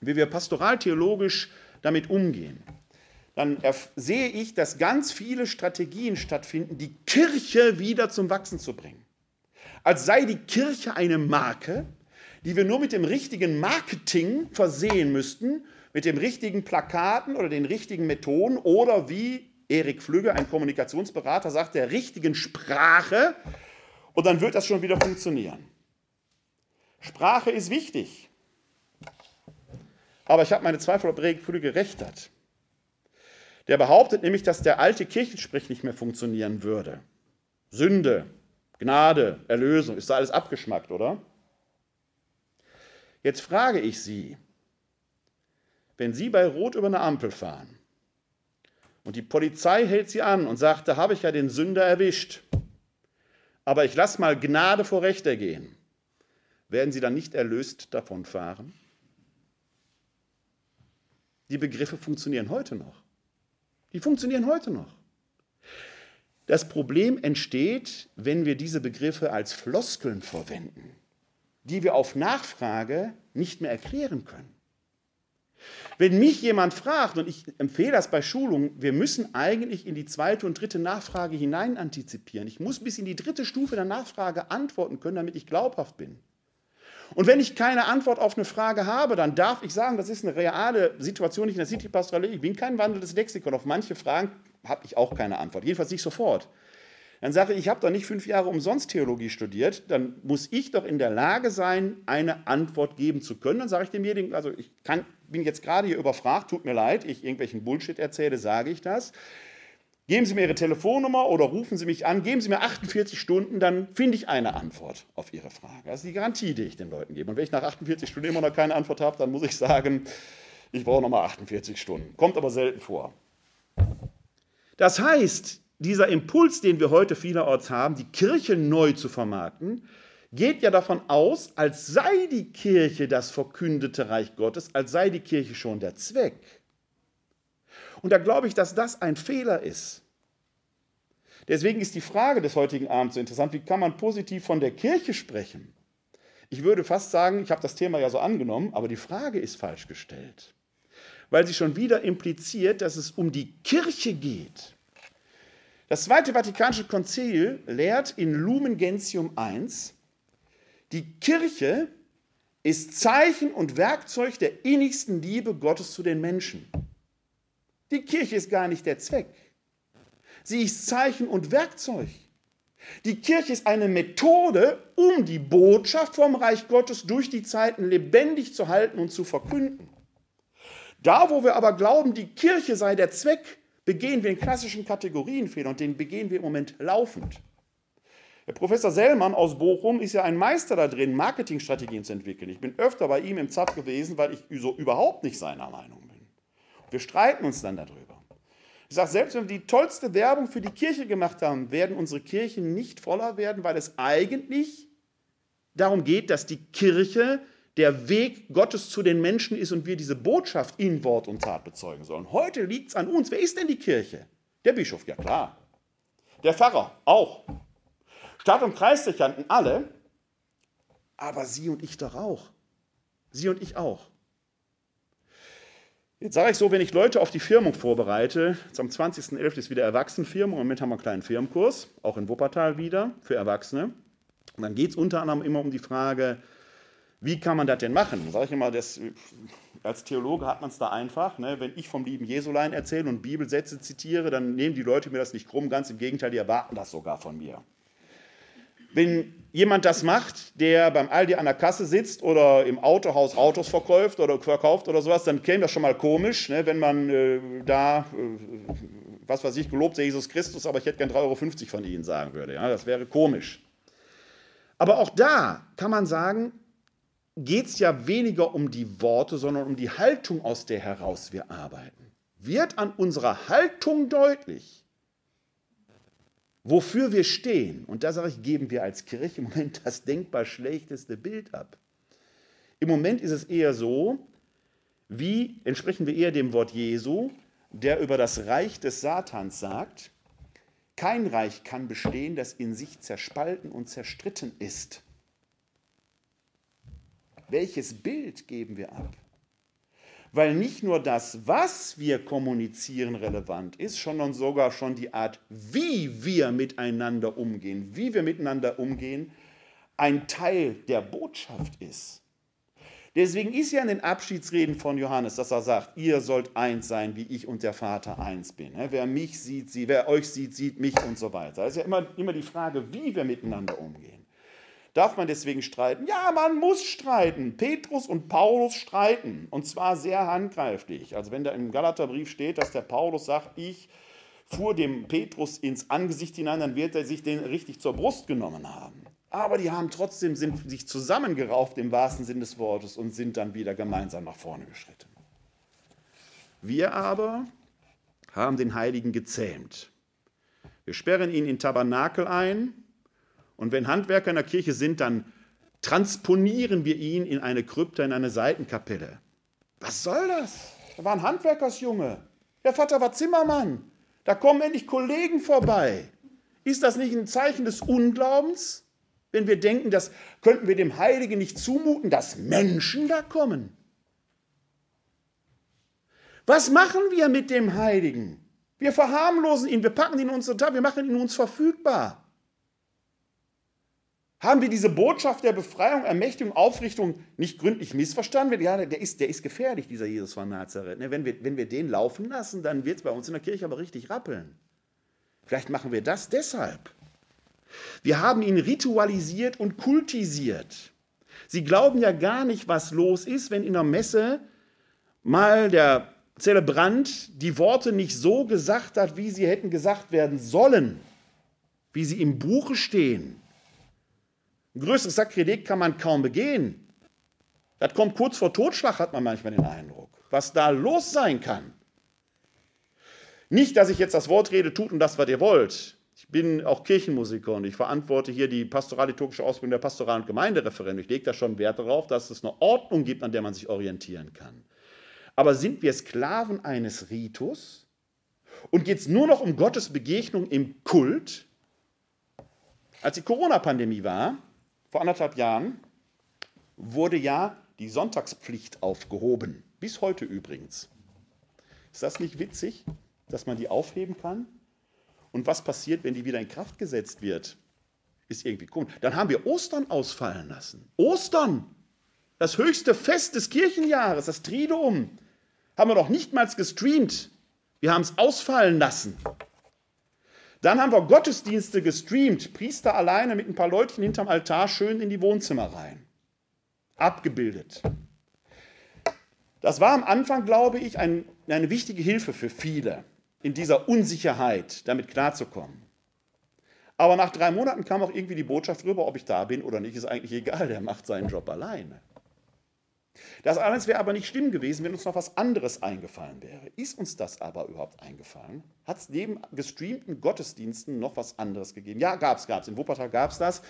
wie wir pastoraltheologisch damit umgehen, dann sehe ich, dass ganz viele Strategien stattfinden, die Kirche wieder zum Wachsen zu bringen. Als sei die Kirche eine Marke, die wir nur mit dem richtigen Marketing versehen müssten, mit den richtigen Plakaten oder den richtigen Methoden oder wie Erik Flügge, ein Kommunikationsberater, sagt, der richtigen Sprache und dann wird das schon wieder funktionieren. Sprache ist wichtig. Aber ich habe meine Zweifel, ob Erik Flügge recht hat. Der behauptet nämlich, dass der alte Kirchensprech nicht mehr funktionieren würde. Sünde, Gnade, Erlösung, ist da alles abgeschmackt, oder? Jetzt frage ich Sie, wenn Sie bei Rot über eine Ampel fahren und die Polizei hält Sie an und sagt, da habe ich ja den Sünder erwischt, aber ich lasse mal Gnade vor Recht ergehen, werden Sie dann nicht erlöst davon fahren? Die Begriffe funktionieren heute noch. Die funktionieren heute noch. Das Problem entsteht, wenn wir diese Begriffe als Floskeln verwenden die wir auf Nachfrage nicht mehr erklären können. Wenn mich jemand fragt, und ich empfehle das bei Schulungen, wir müssen eigentlich in die zweite und dritte Nachfrage hinein antizipieren. Ich muss bis in die dritte Stufe der Nachfrage antworten können, damit ich glaubhaft bin. Und wenn ich keine Antwort auf eine Frage habe, dann darf ich sagen, das ist eine reale Situation, nicht in der City Pastorale. Ich bin kein wandelndes Lexikon. Auf manche Fragen habe ich auch keine Antwort. Jedenfalls nicht sofort. Dann sage ich, ich habe doch nicht fünf Jahre umsonst Theologie studiert, dann muss ich doch in der Lage sein, eine Antwort geben zu können. Dann sage ich demjenigen, also ich kann, bin jetzt gerade hier überfragt, tut mir leid, ich irgendwelchen Bullshit erzähle, sage ich das. Geben Sie mir Ihre Telefonnummer oder rufen Sie mich an, geben Sie mir 48 Stunden, dann finde ich eine Antwort auf Ihre Frage. Das ist die Garantie, die ich den Leuten gebe. Und wenn ich nach 48 Stunden immer noch keine Antwort habe, dann muss ich sagen, ich brauche nochmal 48 Stunden. Kommt aber selten vor. Das heißt, dieser Impuls, den wir heute vielerorts haben, die Kirche neu zu vermarkten, geht ja davon aus, als sei die Kirche das verkündete Reich Gottes, als sei die Kirche schon der Zweck. Und da glaube ich, dass das ein Fehler ist. Deswegen ist die Frage des heutigen Abends so interessant, wie kann man positiv von der Kirche sprechen? Ich würde fast sagen, ich habe das Thema ja so angenommen, aber die Frage ist falsch gestellt, weil sie schon wieder impliziert, dass es um die Kirche geht das Zweite Vatikanische Konzil lehrt in Lumen Gentium I, die Kirche ist Zeichen und Werkzeug der innigsten Liebe Gottes zu den Menschen. Die Kirche ist gar nicht der Zweck. Sie ist Zeichen und Werkzeug. Die Kirche ist eine Methode, um die Botschaft vom Reich Gottes durch die Zeiten lebendig zu halten und zu verkünden. Da, wo wir aber glauben, die Kirche sei der Zweck, begehen wir in klassischen Kategorienfehler und den begehen wir im Moment laufend. Der Professor Sellmann aus Bochum ist ja ein Meister da drin, Marketingstrategien zu entwickeln. Ich bin öfter bei ihm im ZAP gewesen, weil ich so überhaupt nicht seiner Meinung bin. Wir streiten uns dann darüber. Ich sage, selbst wenn wir die tollste Werbung für die Kirche gemacht haben, werden unsere Kirchen nicht voller werden, weil es eigentlich darum geht, dass die Kirche der Weg Gottes zu den Menschen ist und wir diese Botschaft in Wort und Tat bezeugen sollen. Heute liegt es an uns. Wer ist denn die Kirche? Der Bischof, ja klar. Der Pfarrer, auch. Stadt- und Kreisdechanten, alle. Aber Sie und ich doch auch. Sie und ich auch. Jetzt sage ich so, wenn ich Leute auf die Firmung vorbereite, am 20.11. ist wieder Erwachsenenfirmung, im Moment haben wir einen kleinen Firmenkurs, auch in Wuppertal wieder, für Erwachsene. Und dann geht es unter anderem immer um die Frage, wie kann man das denn machen? Sage ich immer, das, als Theologe hat man es da einfach. Ne? Wenn ich vom lieben Jesulein erzähle und Bibelsätze zitiere, dann nehmen die Leute mir das nicht krumm, ganz im Gegenteil, die erwarten das sogar von mir. Wenn jemand das macht, der beim Aldi an der Kasse sitzt oder im Autohaus Autos verkauft oder verkauft oder sowas, dann käme das schon mal komisch, ne, wenn man äh, da, äh, was weiß ich, gelobt sei Jesus Christus, aber ich hätte gern 3,50 Euro von Ihnen sagen würde. Ja, das wäre komisch. Aber auch da kann man sagen, geht es ja weniger um die Worte, sondern um die Haltung, aus der heraus wir arbeiten. Wird an unserer Haltung deutlich, wofür wir stehen, und da sage ich, geben wir als Kirche im Moment das denkbar schlechteste Bild ab. Im Moment ist es eher so, wie entsprechen wir eher dem Wort Jesu, der über das Reich des Satans sagt, kein Reich kann bestehen, das in sich zerspalten und zerstritten ist. Welches Bild geben wir ab? Weil nicht nur das, was wir kommunizieren, relevant ist, sondern sogar schon die Art, wie wir miteinander umgehen, wie wir miteinander umgehen, ein Teil der Botschaft ist. Deswegen ist ja in den Abschiedsreden von Johannes, dass er sagt, ihr sollt eins sein, wie ich und der Vater eins bin. Wer mich sieht, sie, wer euch sieht, sieht mich und so weiter. Das ist ja immer, immer die Frage, wie wir miteinander umgehen. Darf man deswegen streiten? Ja, man muss streiten. Petrus und Paulus streiten. Und zwar sehr handgreiflich. Also wenn da im Galaterbrief steht, dass der Paulus sagt, ich fuhr dem Petrus ins Angesicht hinein, dann wird er sich den richtig zur Brust genommen haben. Aber die haben trotzdem sind sich zusammengerauft im wahrsten Sinn des Wortes und sind dann wieder gemeinsam nach vorne geschritten. Wir aber haben den Heiligen gezähmt. Wir sperren ihn in Tabernakel ein, und wenn Handwerker in der Kirche sind, dann transponieren wir ihn in eine Krypta, in eine Seitenkapelle. Was soll das? Da war ein Handwerkersjunge. Der Vater war Zimmermann. Da kommen endlich Kollegen vorbei. Ist das nicht ein Zeichen des Unglaubens, wenn wir denken, das könnten wir dem Heiligen nicht zumuten, dass Menschen da kommen? Was machen wir mit dem Heiligen? Wir verharmlosen ihn, wir packen ihn in unsere Tasche, wir machen ihn uns verfügbar. Haben wir diese Botschaft der Befreiung, Ermächtigung, Aufrichtung nicht gründlich missverstanden? Ja, der ist, der ist gefährlich, dieser Jesus von Nazareth. Ne, wenn wir, wenn wir den laufen lassen, dann wird es bei uns in der Kirche aber richtig rappeln. Vielleicht machen wir das deshalb. Wir haben ihn ritualisiert und kultisiert. Sie glauben ja gar nicht, was los ist, wenn in der Messe mal der Zelebrant die Worte nicht so gesagt hat, wie sie hätten gesagt werden sollen, wie sie im Buche stehen. Ein größeres Sakrileg kann man kaum begehen. Das kommt kurz vor Totschlag, hat man manchmal den Eindruck. Was da los sein kann. Nicht, dass ich jetzt das Wort rede, tut und das, was ihr wollt. Ich bin auch Kirchenmusiker und ich verantworte hier die pastoral-liturgische Ausbildung der Pastoral- und Gemeindereferenten. Ich lege da schon Wert darauf, dass es eine Ordnung gibt, an der man sich orientieren kann. Aber sind wir Sklaven eines Ritus? Und geht es nur noch um Gottes Begegnung im Kult? Als die Corona-Pandemie war, vor anderthalb Jahren wurde ja die Sonntagspflicht aufgehoben. Bis heute übrigens. Ist das nicht witzig, dass man die aufheben kann? Und was passiert, wenn die wieder in Kraft gesetzt wird? Ist irgendwie komisch. Dann haben wir Ostern ausfallen lassen. Ostern! Das höchste Fest des Kirchenjahres, das Triduum, haben wir noch nicht mal gestreamt. Wir haben es ausfallen lassen. Dann haben wir Gottesdienste gestreamt, Priester alleine mit ein paar Leutchen hinterm Altar schön in die Wohnzimmer rein. Abgebildet. Das war am Anfang, glaube ich, ein, eine wichtige Hilfe für viele, in dieser Unsicherheit damit klarzukommen. Aber nach drei Monaten kam auch irgendwie die Botschaft rüber, ob ich da bin oder nicht, ist eigentlich egal, der macht seinen Job alleine. Das alles wäre aber nicht schlimm gewesen, wenn uns noch was anderes eingefallen wäre. Ist uns das aber überhaupt eingefallen? Hat es neben gestreamten Gottesdiensten noch was anderes gegeben? Ja, gab es, gab es. In Wuppertal gab es das.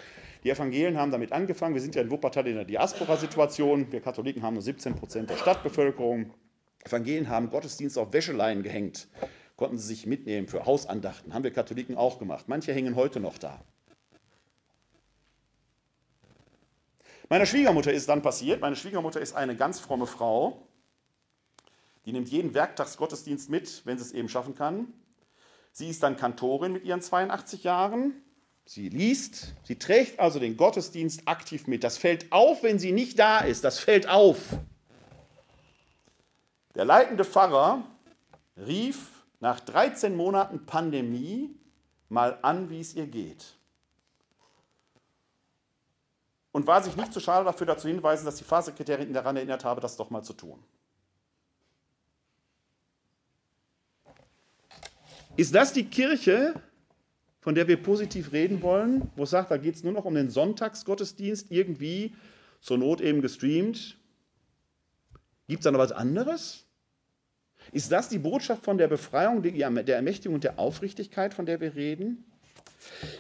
Die Evangelien haben damit angefangen. Wir sind ja in Wuppertal in der Diaspora-Situation. Wir Katholiken haben nur 17 Prozent der Stadtbevölkerung. Evangelien haben Gottesdienste auf Wäscheleien gehängt. Konnten sie sich mitnehmen für Hausandachten. Haben wir Katholiken auch gemacht. Manche hängen heute noch da. Meiner Schwiegermutter ist dann passiert, meine Schwiegermutter ist eine ganz fromme Frau, die nimmt jeden Werktagsgottesdienst mit, wenn sie es eben schaffen kann. Sie ist dann Kantorin mit ihren 82 Jahren. Sie liest, sie trägt also den Gottesdienst aktiv mit. Das fällt auf, wenn sie nicht da ist. Das fällt auf. Der leitende Pfarrer rief nach 13 Monaten Pandemie mal an, wie es ihr geht und war sich nicht zu schade dafür, dazu hinweisen, dass die Pfarrsekretärin ihn daran erinnert habe, das doch mal zu tun. Ist das die Kirche, von der wir positiv reden wollen, wo es sagt, da geht es nur noch um den Sonntagsgottesdienst, irgendwie zur Not eben gestreamt? Gibt es da noch was anderes? Ist das die Botschaft von der Befreiung, der Ermächtigung und der Aufrichtigkeit, von der wir reden?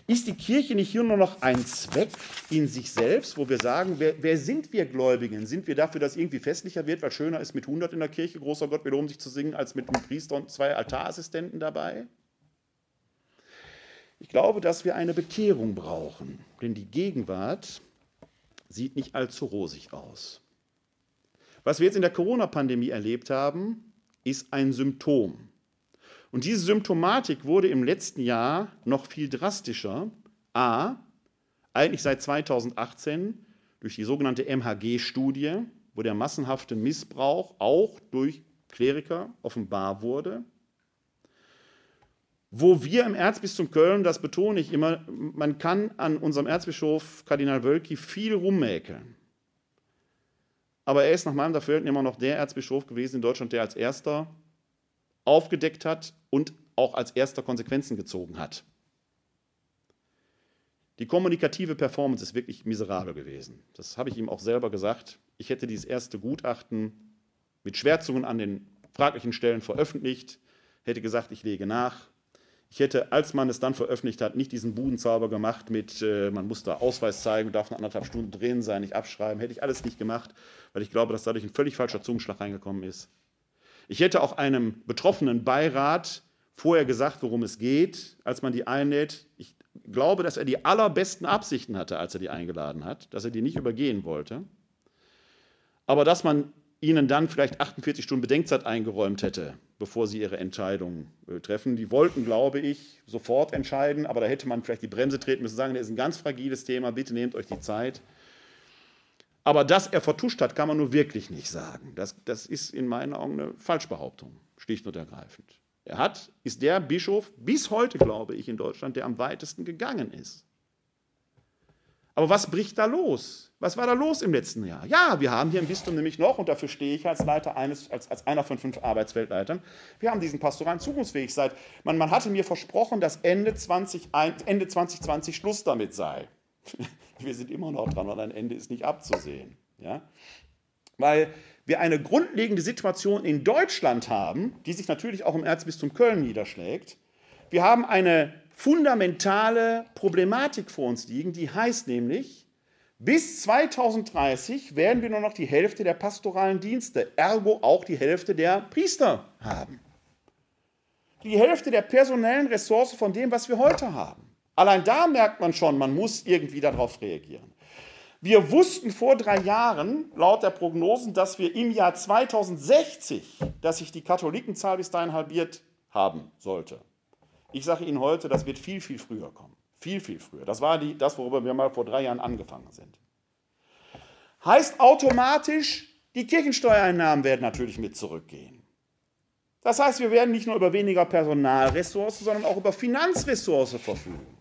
Ist die Kirche nicht hier nur noch ein Zweck in sich selbst, wo wir sagen, wer, wer, sind wir Gläubigen? Sind wir dafür, dass irgendwie festlicher wird, weil schöner ist mit 100 in der Kirche, großer Gott, wir loben sich zu singen, als mit einem Priester und zwei Altarassistenten dabei? Ich glaube, dass wir eine Bekehrung brauchen, denn die Gegenwart sieht nicht allzu rosig aus. Was wir jetzt in der Corona-Pandemie erlebt haben, ist ein Symptom. Und diese Symptomatik wurde im letzten Jahr noch viel drastischer. A, eigentlich seit 2018 durch die sogenannte MHG-Studie, wo der massenhafte Missbrauch auch durch Kleriker offenbar wurde. Wo wir im Erzbistum Köln, das betone ich immer, man kann an unserem Erzbischof Kardinal Wölki viel rummäkeln. Aber er ist nach meinem Dafürhalten immer noch der Erzbischof gewesen in Deutschland, der als erster aufgedeckt hat und auch als erster Konsequenzen gezogen hat. Die kommunikative Performance ist wirklich miserabel gewesen. Das habe ich ihm auch selber gesagt. Ich hätte dieses erste Gutachten mit Schwärzungen an den fraglichen Stellen veröffentlicht, hätte gesagt, ich lege nach. Ich hätte, als man es dann veröffentlicht hat, nicht diesen Budenzauber gemacht mit, äh, man muss da Ausweis zeigen, darf nach anderthalb Stunden drin sein, nicht abschreiben. Hätte ich alles nicht gemacht, weil ich glaube, dass dadurch ein völlig falscher Zungenschlag reingekommen ist. Ich hätte auch einem betroffenen Beirat vorher gesagt, worum es geht, als man die einlädt. Ich glaube, dass er die allerbesten Absichten hatte, als er die eingeladen hat, dass er die nicht übergehen wollte. Aber dass man ihnen dann vielleicht 48 Stunden Bedenkzeit eingeräumt hätte, bevor sie ihre Entscheidung äh, treffen. Die wollten, glaube ich, sofort entscheiden, aber da hätte man vielleicht die Bremse treten müssen, sagen, das ist ein ganz fragiles Thema, bitte nehmt euch die Zeit. Aber dass er vertuscht hat, kann man nur wirklich nicht sagen. Das, das ist in meinen Augen eine Falschbehauptung, schlicht und ergreifend. Er hat, ist der Bischof bis heute, glaube ich, in Deutschland, der am weitesten gegangen ist. Aber was bricht da los? Was war da los im letzten Jahr? Ja, wir haben hier im Bistum nämlich noch, und dafür stehe ich als Leiter eines, als, als einer von fünf Arbeitsweltleitern, wir haben diesen pastoralen Zukunftsfähigkeit. Man, man hatte mir versprochen, dass Ende, 20, Ende 2020 Schluss damit sei. Wir sind immer noch dran, weil ein Ende ist nicht abzusehen. Ja? Weil wir eine grundlegende Situation in Deutschland haben, die sich natürlich auch im Erzbistum Köln niederschlägt. Wir haben eine fundamentale Problematik vor uns liegen, die heißt nämlich, bis 2030 werden wir nur noch die Hälfte der pastoralen Dienste, ergo auch die Hälfte der Priester haben. Die Hälfte der personellen Ressource von dem, was wir heute haben. Allein da merkt man schon, man muss irgendwie darauf reagieren. Wir wussten vor drei Jahren, laut der Prognosen, dass wir im Jahr 2060, dass sich die Katholikenzahl bis dahin halbiert haben sollte. Ich sage Ihnen heute, das wird viel, viel früher kommen. Viel, viel früher. Das war die, das, worüber wir mal vor drei Jahren angefangen sind. Heißt automatisch, die Kirchensteuereinnahmen werden natürlich mit zurückgehen. Das heißt, wir werden nicht nur über weniger Personalressourcen, sondern auch über Finanzressourcen verfügen.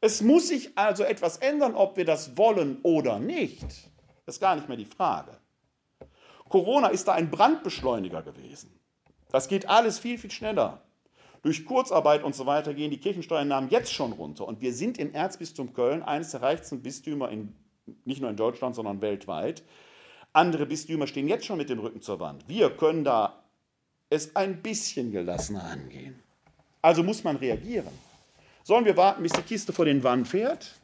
Es muss sich also etwas ändern, ob wir das wollen oder nicht. Das ist gar nicht mehr die Frage. Corona ist da ein Brandbeschleuniger gewesen. Das geht alles viel, viel schneller. Durch Kurzarbeit und so weiter gehen die Kirchensteuernahmen jetzt schon runter. Und wir sind im Erzbistum Köln eines der reichsten Bistümer, in, nicht nur in Deutschland, sondern weltweit. Andere Bistümer stehen jetzt schon mit dem Rücken zur Wand. Wir können da es ein bisschen gelassener angehen. Also muss man reagieren. Sollen wir warten, bis die Kiste vor den Wand fährt?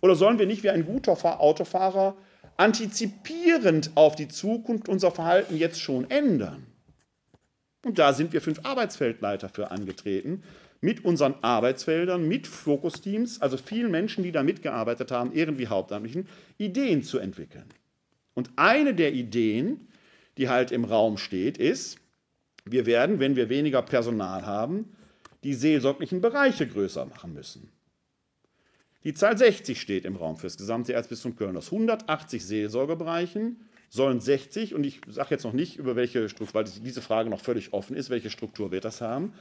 Oder sollen wir nicht wie ein guter Autofahrer antizipierend auf die Zukunft unser Verhalten jetzt schon ändern? Und da sind wir fünf Arbeitsfeldleiter für angetreten, mit unseren Arbeitsfeldern, mit Fokusteams, also vielen Menschen, die da mitgearbeitet haben, irgendwie Hauptamtlichen, Ideen zu entwickeln. Und eine der Ideen, die halt im Raum steht, ist, wir werden, wenn wir weniger Personal haben, die seelsorglichen Bereiche größer machen müssen. Die Zahl 60 steht im Raum für das gesamte Erzbistum Köln. Aus 180 Seelsorgebereichen sollen 60, und ich sage jetzt noch nicht, über welche Struktur, weil diese Frage noch völlig offen ist, welche Struktur wird das haben,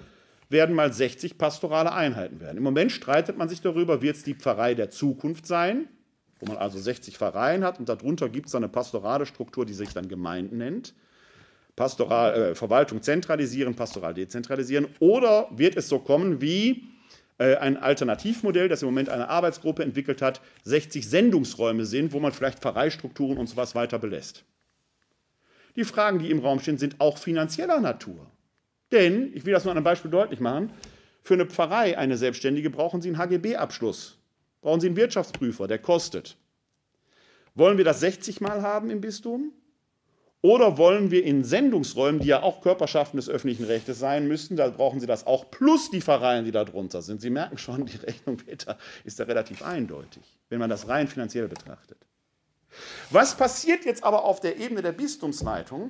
werden mal 60 pastorale Einheiten werden. Im Moment streitet man sich darüber, wird es die Pfarrei der Zukunft sein, wo man also 60 Pfarreien hat und darunter gibt es eine pastorale Struktur, die sich dann Gemeinden nennt. Pastoral, äh, Verwaltung zentralisieren, pastoral dezentralisieren. Oder wird es so kommen wie äh, ein Alternativmodell, das im Moment eine Arbeitsgruppe entwickelt hat, 60 Sendungsräume sind, wo man vielleicht Pfarreistrukturen und sowas weiter belässt. Die Fragen, die im Raum stehen, sind auch finanzieller Natur. Denn, ich will das nur an einem Beispiel deutlich machen, für eine Pfarrei, eine Selbstständige, brauchen Sie einen HGB-Abschluss. Brauchen Sie einen Wirtschaftsprüfer, der kostet. Wollen wir das 60 Mal haben im Bistum? Oder wollen wir in Sendungsräumen, die ja auch Körperschaften des öffentlichen Rechtes sein müssten, da brauchen Sie das auch, plus die Pfarreien, die da drunter sind. Sie merken schon, die Rechnung Peter ist da relativ eindeutig, wenn man das rein finanziell betrachtet. Was passiert jetzt aber auf der Ebene der Bistumsleitung?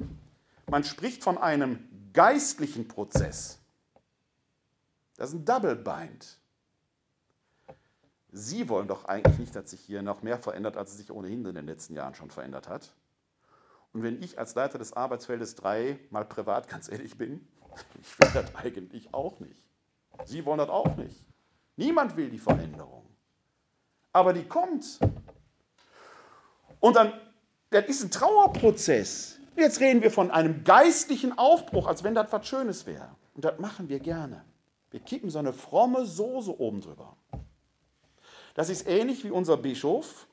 Man spricht von einem geistlichen Prozess. Das ist ein Double Bind. Sie wollen doch eigentlich nicht, dass sich hier noch mehr verändert, als es sich ohnehin in den letzten Jahren schon verändert hat. Und wenn ich als Leiter des Arbeitsfeldes 3 mal privat ganz ehrlich bin, ich will das eigentlich auch nicht. Sie wollen das auch nicht. Niemand will die Veränderung. Aber die kommt. Und dann, das ist ein Trauerprozess. Jetzt reden wir von einem geistlichen Aufbruch, als wenn das was Schönes wäre. Und das machen wir gerne. Wir kippen so eine fromme Soße oben drüber. Das ist ähnlich wie unser Bischof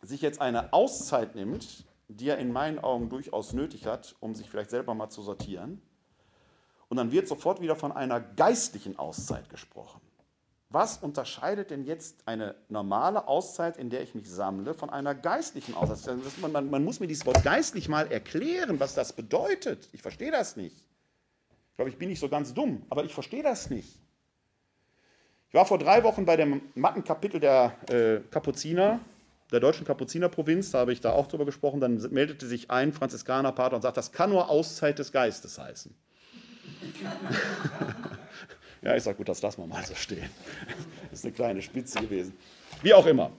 sich jetzt eine Auszeit nimmt die er in meinen Augen durchaus nötig hat, um sich vielleicht selber mal zu sortieren. Und dann wird sofort wieder von einer geistlichen Auszeit gesprochen. Was unterscheidet denn jetzt eine normale Auszeit, in der ich mich sammle, von einer geistlichen Auszeit? Man, man, man, muss mir dieses Wort geistlich mal erklären, was das bedeutet. Ich verstehe das nicht. Ich glaube, ich bin nicht so ganz dumm, aber ich verstehe das nicht. Ich war vor drei Wochen bei dem Mattenkapitel der äh, Kapuziner der deutschen Kapuzinerprovinz, da habe ich da auch drüber gesprochen, dann meldete sich ein Franziskanerpater und sagt, das kann nur Auszeit des Geistes heißen. ja, ich sage, gut, das lassen wir mal so stehen. Das ist eine kleine Spitze gewesen. Wie auch immer.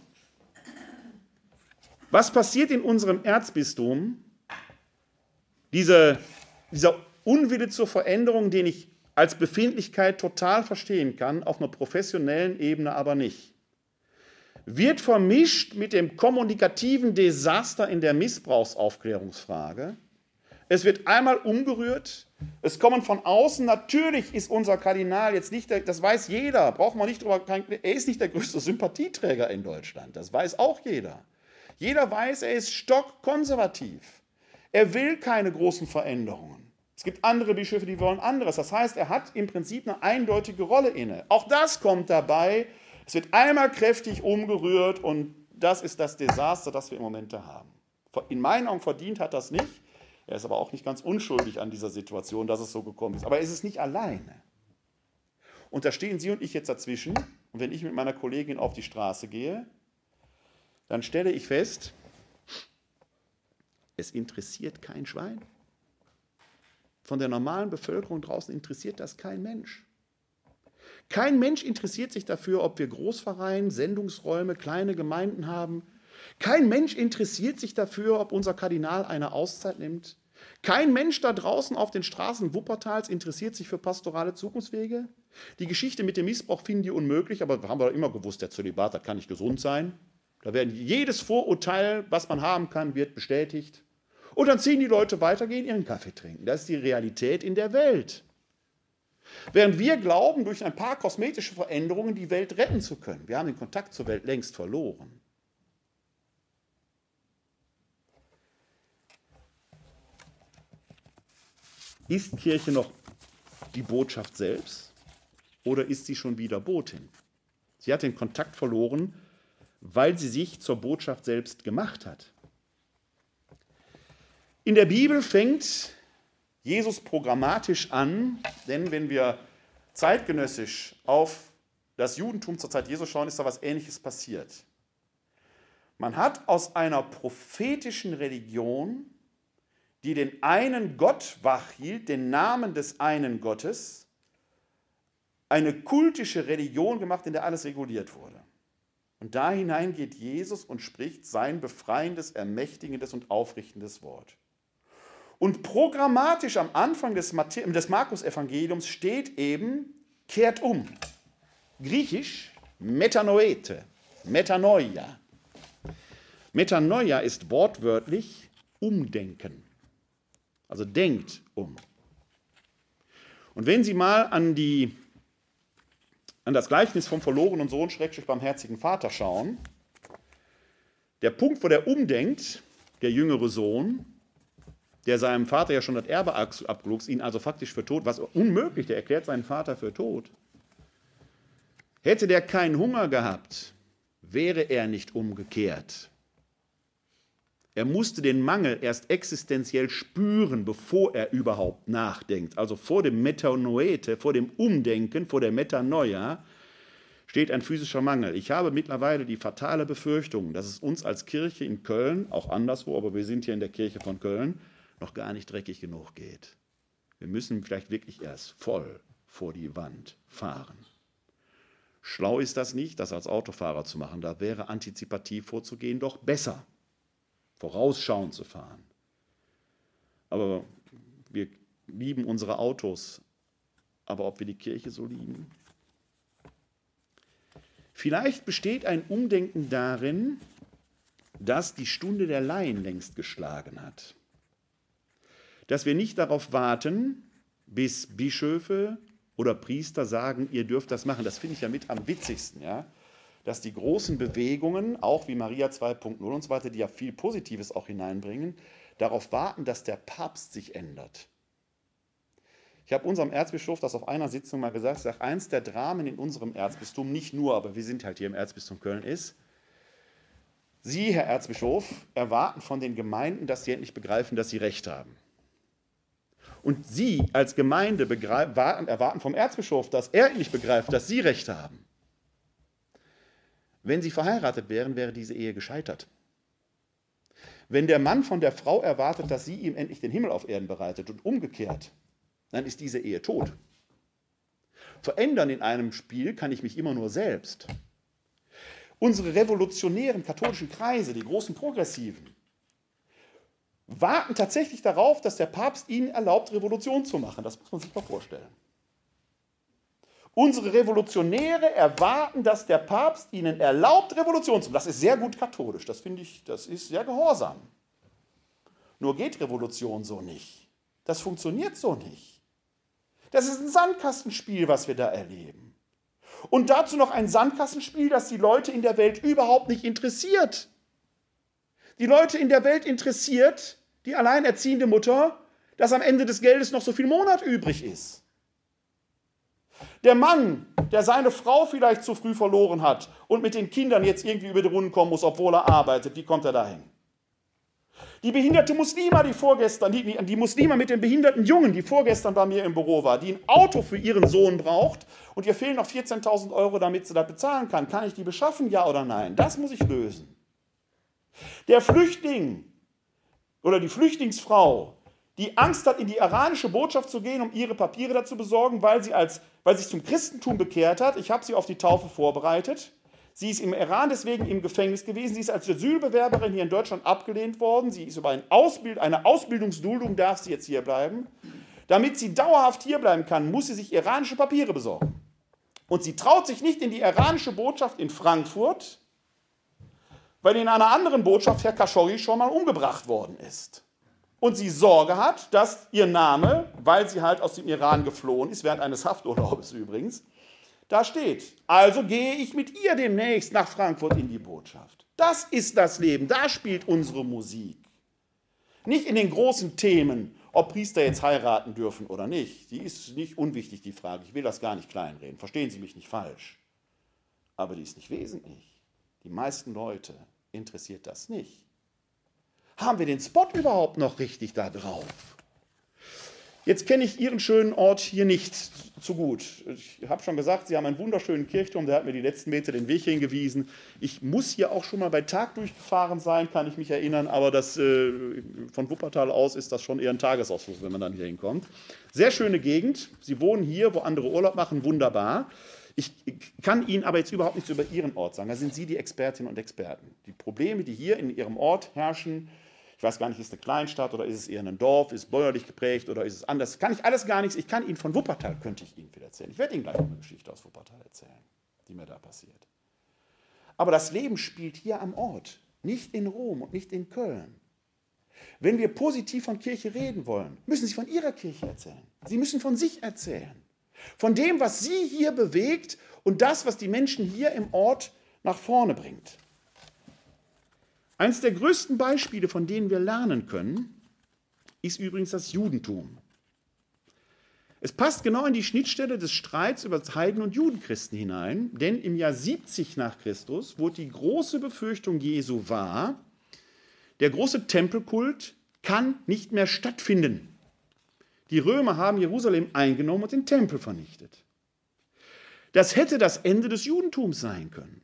Was passiert in unserem Erzbistum? Diese, dieser Unwille zur Veränderung, den ich als Befindlichkeit total verstehen kann, auf einer professionellen Ebene aber nicht wird vermischt mit dem kommunikativen Desaster in der Missbrauchsaufklärungsfrage. Es wird einmal umgerührt. Es kommen von außen, natürlich ist unser Kardinal jetzt nicht, der, das weiß jeder, braucht man nicht drüber, er ist nicht der größte Sympathieträger in Deutschland, das weiß auch jeder. Jeder weiß, er ist stockkonservativ. Er will keine großen Veränderungen. Es gibt andere Bischöfe, die wollen anderes. Das heißt, er hat im Prinzip eine eindeutige Rolle inne. Auch das kommt dabei, es wird einmal kräftig umgerührt und das ist das Desaster, das wir im Moment haben. In meinen Augen verdient hat das nicht. Er ist aber auch nicht ganz unschuldig an dieser Situation, dass es so gekommen ist. Aber er ist es nicht alleine. Und da stehen Sie und ich jetzt dazwischen. Und wenn ich mit meiner Kollegin auf die Straße gehe, dann stelle ich fest, es interessiert kein Schwein. Von der normalen Bevölkerung draußen interessiert das kein Mensch. Kein Mensch interessiert sich dafür, ob wir Großvereine, Sendungsräume, kleine Gemeinden haben. Kein Mensch interessiert sich dafür, ob unser Kardinal eine Auszeit nimmt. Kein Mensch da draußen auf den Straßen Wuppertals interessiert sich für pastorale Zukunftswege. Die Geschichte mit dem Missbrauch finden die unmöglich, aber haben wir immer gewusst, der Zölibat, das kann nicht gesund sein. Da werden jedes Vorurteil, was man haben kann, wird bestätigt. Und dann ziehen die Leute weiter, gehen ihren Kaffee trinken. Das ist die Realität in der Welt. Während wir glauben, durch ein paar kosmetische Veränderungen die Welt retten zu können. Wir haben den Kontakt zur Welt längst verloren. Ist Kirche noch die Botschaft selbst oder ist sie schon wieder Botin? Sie hat den Kontakt verloren, weil sie sich zur Botschaft selbst gemacht hat. In der Bibel fängt Jesus programmatisch an, denn wenn wir zeitgenössisch auf das Judentum zur Zeit Jesus schauen, ist da was Ähnliches passiert. Man hat aus einer prophetischen Religion die den einen Gott wachhielt, den Namen des einen Gottes, eine kultische Religion gemacht, in der alles reguliert wurde. Und da hinein geht Jesus und spricht sein befreiendes, ermächtigendes und aufrichtendes Wort. Und programmatisch am Anfang des, des Markus-Evangeliums steht eben, kehrt um. Griechisch Metanoete, Metanoia. Metanoia ist wortwörtlich Umdenken. Also denkt um. Und wenn Sie mal an, die, an das Gleichnis vom verlorenen Sohn, schrecklich beim herzigen Vater schauen, der Punkt, wo der umdenkt, der jüngere Sohn, der seinem Vater ja schon das Erbe abgeluchst, ihn also faktisch für tot, was unmöglich, der erklärt seinen Vater für tot. Hätte der keinen Hunger gehabt, wäre er nicht umgekehrt. Er musste den Mangel erst existenziell spüren, bevor er überhaupt nachdenkt. Also vor dem Metanoete, vor dem Umdenken, vor der Metanoia steht ein physischer Mangel. Ich habe mittlerweile die fatale Befürchtung, dass es uns als Kirche in Köln, auch anderswo, aber wir sind hier in der Kirche von Köln, noch gar nicht dreckig genug geht. Wir müssen vielleicht wirklich erst voll vor die Wand fahren. Schlau ist das nicht, das als Autofahrer zu machen. Da wäre antizipativ vorzugehen doch besser vorausschauend zu fahren. Aber wir lieben unsere Autos, aber ob wir die Kirche so lieben? Vielleicht besteht ein Umdenken darin, dass die Stunde der Laien längst geschlagen hat. Dass wir nicht darauf warten, bis Bischöfe oder Priester sagen, ihr dürft das machen. Das finde ich ja mit am witzigsten. Ja? dass die großen Bewegungen, auch wie Maria 2.0 und so weiter, die ja viel Positives auch hineinbringen, darauf warten, dass der Papst sich ändert. Ich habe unserem Erzbischof das auf einer Sitzung mal gesagt, ich sage, eins der Dramen in unserem Erzbistum, nicht nur, aber wir sind halt hier im Erzbistum Köln, ist, Sie, Herr Erzbischof, erwarten von den Gemeinden, dass sie endlich begreifen, dass sie Recht haben. Und Sie als Gemeinde erwarten vom Erzbischof, dass er endlich begreift, dass Sie Recht haben. Wenn sie verheiratet wären, wäre diese Ehe gescheitert. Wenn der Mann von der Frau erwartet, dass sie ihm endlich den Himmel auf Erden bereitet und umgekehrt, dann ist diese Ehe tot. Verändern in einem Spiel kann ich mich immer nur selbst. Unsere revolutionären katholischen Kreise, die großen Progressiven, warten tatsächlich darauf, dass der Papst ihnen erlaubt, Revolution zu machen. Das muss man sich mal vorstellen. Unsere Revolutionäre erwarten, dass der Papst ihnen erlaubt, Revolution zu machen. Das ist sehr gut katholisch, das finde ich, das ist sehr gehorsam. Nur geht Revolution so nicht. Das funktioniert so nicht. Das ist ein Sandkastenspiel, was wir da erleben. Und dazu noch ein Sandkastenspiel, das die Leute in der Welt überhaupt nicht interessiert. Die Leute in der Welt interessiert die alleinerziehende Mutter, dass am Ende des Geldes noch so viel Monat übrig ist. Der Mann, der seine Frau vielleicht zu früh verloren hat und mit den Kindern jetzt irgendwie über die Runden kommen muss, obwohl er arbeitet, wie kommt er dahin? Die behinderte Muslima, die vorgestern, die, die Muslima mit dem behinderten Jungen, die vorgestern bei mir im Büro war, die ein Auto für ihren Sohn braucht und ihr fehlen noch 14.000 Euro, damit sie das bezahlen kann. Kann ich die beschaffen, ja oder nein? Das muss ich lösen. Der Flüchtling oder die Flüchtlingsfrau, die Angst hat, in die iranische Botschaft zu gehen, um ihre Papiere dazu besorgen, weil sie, als, weil sie sich zum Christentum bekehrt hat. Ich habe sie auf die Taufe vorbereitet. Sie ist im Iran deswegen im Gefängnis gewesen. Sie ist als Asylbewerberin hier in Deutschland abgelehnt worden. Sie ist über ein Ausbild eine Ausbildungsduldung, darf sie jetzt hier bleiben. Damit sie dauerhaft hier bleiben kann, muss sie sich iranische Papiere besorgen. Und sie traut sich nicht in die iranische Botschaft in Frankfurt, weil in einer anderen Botschaft Herr Khashoggi schon mal umgebracht worden ist. Und sie Sorge hat, dass ihr Name, weil sie halt aus dem Iran geflohen ist, während eines Hafturlaubes übrigens, da steht. Also gehe ich mit ihr demnächst nach Frankfurt in die Botschaft. Das ist das Leben, da spielt unsere Musik. Nicht in den großen Themen, ob Priester jetzt heiraten dürfen oder nicht. Die ist nicht unwichtig, die Frage. Ich will das gar nicht kleinreden. Verstehen Sie mich nicht falsch. Aber die ist nicht wesentlich. Die meisten Leute interessiert das nicht. Haben wir den Spot überhaupt noch richtig da drauf? Jetzt kenne ich Ihren schönen Ort hier nicht zu gut. Ich habe schon gesagt, Sie haben einen wunderschönen Kirchturm, der hat mir die letzten Meter den Weg hingewiesen. Ich muss hier auch schon mal bei Tag durchgefahren sein, kann ich mich erinnern, aber das, äh, von Wuppertal aus ist das schon eher ein Tagesausflug, wenn man dann hier hinkommt. Sehr schöne Gegend. Sie wohnen hier, wo andere Urlaub machen, wunderbar. Ich kann Ihnen aber jetzt überhaupt nichts über Ihren Ort sagen. Da sind Sie die Expertinnen und Experten. Die Probleme, die hier in Ihrem Ort herrschen, ich weiß gar nicht, ist es eine Kleinstadt oder ist es eher ein Dorf, ist es bäuerlich geprägt oder ist es anders? Kann ich alles gar nichts. Ich kann Ihnen von Wuppertal, könnte ich Ihnen viel erzählen. Ich werde Ihnen gleich eine Geschichte aus Wuppertal erzählen, die mir da passiert. Aber das Leben spielt hier am Ort, nicht in Rom und nicht in Köln. Wenn wir positiv von Kirche reden wollen, müssen Sie von Ihrer Kirche erzählen. Sie müssen von sich erzählen. Von dem, was Sie hier bewegt und das, was die Menschen hier im Ort nach vorne bringt. Eines der größten Beispiele, von denen wir lernen können, ist übrigens das Judentum. Es passt genau in die Schnittstelle des Streits über Heiden- und Judenchristen hinein, denn im Jahr 70 nach Christus wurde die große Befürchtung Jesu wahr, der große Tempelkult kann nicht mehr stattfinden. Die Römer haben Jerusalem eingenommen und den Tempel vernichtet. Das hätte das Ende des Judentums sein können.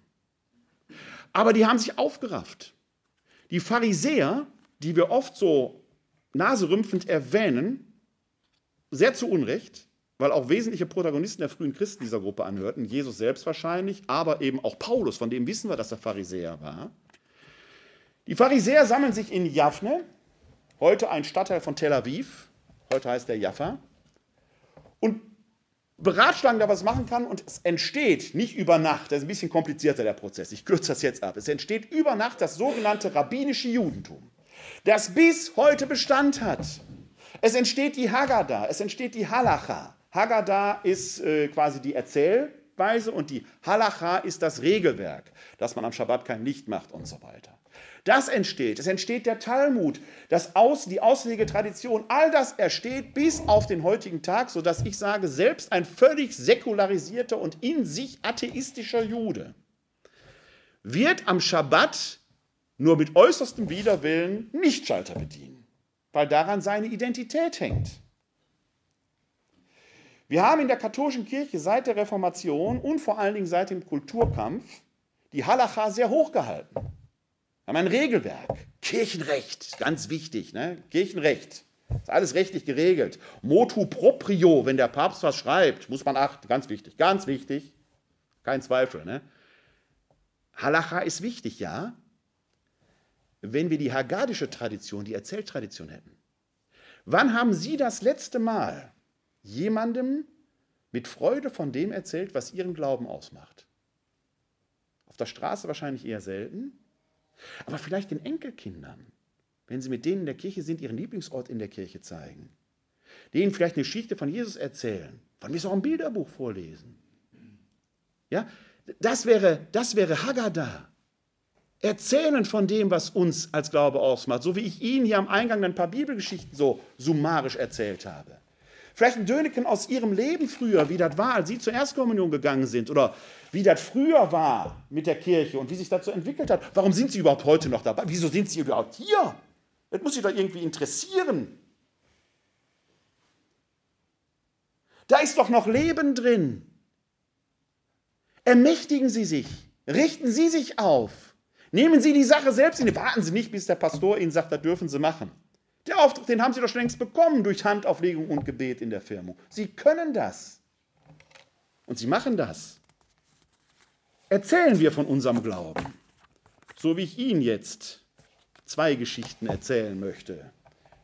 Aber die haben sich aufgerafft. Die Pharisäer, die wir oft so naserümpfend erwähnen, sehr zu Unrecht, weil auch wesentliche Protagonisten der frühen Christen dieser Gruppe anhörten, Jesus selbst wahrscheinlich, aber eben auch Paulus, von dem wissen wir, dass er Pharisäer war. Die Pharisäer sammeln sich in Jaffne, heute ein Stadtteil von Tel Aviv, heute heißt der Jaffa, und beratschlagen, da was machen kann und es entsteht nicht über Nacht, das ist ein bisschen komplizierter der Prozess, ich kürze das jetzt ab, es entsteht über Nacht das sogenannte rabbinische Judentum, das bis heute Bestand hat. Es entsteht die Haggadah, es entsteht die Halacha. Haggadah ist äh, quasi die Erzählweise und die Halacha ist das Regelwerk, dass man am Schabbat kein Licht macht und so weiter. Das entsteht. Es entsteht der Talmud, das Aus, die Auslegetradition. All das entsteht bis auf den heutigen Tag, sodass ich sage, selbst ein völlig säkularisierter und in sich atheistischer Jude wird am Schabbat nur mit äußerstem Widerwillen Nichtschalter bedienen, weil daran seine Identität hängt. Wir haben in der katholischen Kirche seit der Reformation und vor allen Dingen seit dem Kulturkampf die Halacha sehr hoch gehalten. Wir haben ein Regelwerk. Kirchenrecht, ganz wichtig. Ne? Kirchenrecht. Ist alles rechtlich geregelt. Motu proprio, wenn der Papst was schreibt, muss man achten. Ganz wichtig, ganz wichtig. Kein Zweifel. Ne? Halacha ist wichtig, ja. Wenn wir die haggadische Tradition, die Erzähltradition hätten. Wann haben Sie das letzte Mal jemandem mit Freude von dem erzählt, was Ihren Glauben ausmacht? Auf der Straße wahrscheinlich eher selten. Aber vielleicht den Enkelkindern, wenn sie mit denen in der Kirche sind, ihren Lieblingsort in der Kirche zeigen. Denen vielleicht eine Geschichte von Jesus erzählen. Von mir auch ein Bilderbuch vorlesen. Ja, das wäre, das wäre Haggadah. Erzählen von dem, was uns als Glaube ausmacht, so wie ich Ihnen hier am Eingang ein paar Bibelgeschichten so summarisch erzählt habe. Vielleicht ein Döneken aus ihrem Leben früher, wie das war, als sie zur Erstkommunion gegangen sind oder wie das früher war mit der Kirche und wie sich so entwickelt hat. Warum sind sie überhaupt heute noch dabei? Wieso sind sie überhaupt hier? Das muss sie doch irgendwie interessieren. Da ist doch noch Leben drin. Ermächtigen Sie sich, richten Sie sich auf, nehmen Sie die Sache selbst in. Warten Sie nicht, bis der Pastor Ihnen sagt, das dürfen Sie machen. Der Auftrag, den haben Sie doch schon längst bekommen durch Handauflegung und Gebet in der Firmung. Sie können das. Und Sie machen das. erzählen wir von unserem Glauben. So wie ich Ihnen jetzt zwei Geschichten erzählen möchte,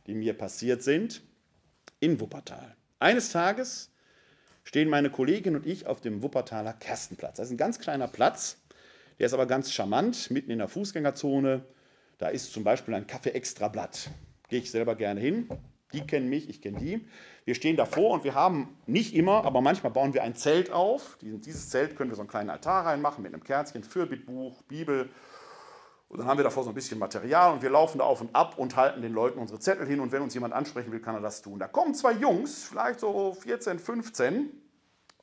die mir passiert sind in Wuppertal. Eines Tages stehen meine Kollegin und ich auf dem Wuppertaler Kerstenplatz. Das ist ein ganz kleiner Platz, der ist aber ganz charmant, mitten in der Fußgängerzone. Da ist zum Beispiel ein Kaffee Extra Blatt. Gehe ich selber gerne hin. Die kennen mich, ich kenne die. Wir stehen davor und wir haben nicht immer, aber manchmal bauen wir ein Zelt auf. Dieses Zelt können wir so einen kleinen Altar reinmachen mit einem Kerzchen, Fürbittbuch, Bibel. Und dann haben wir davor so ein bisschen Material und wir laufen da auf und ab und halten den Leuten unsere Zettel hin. Und wenn uns jemand ansprechen will, kann er das tun. Da kommen zwei Jungs, vielleicht so 14, 15,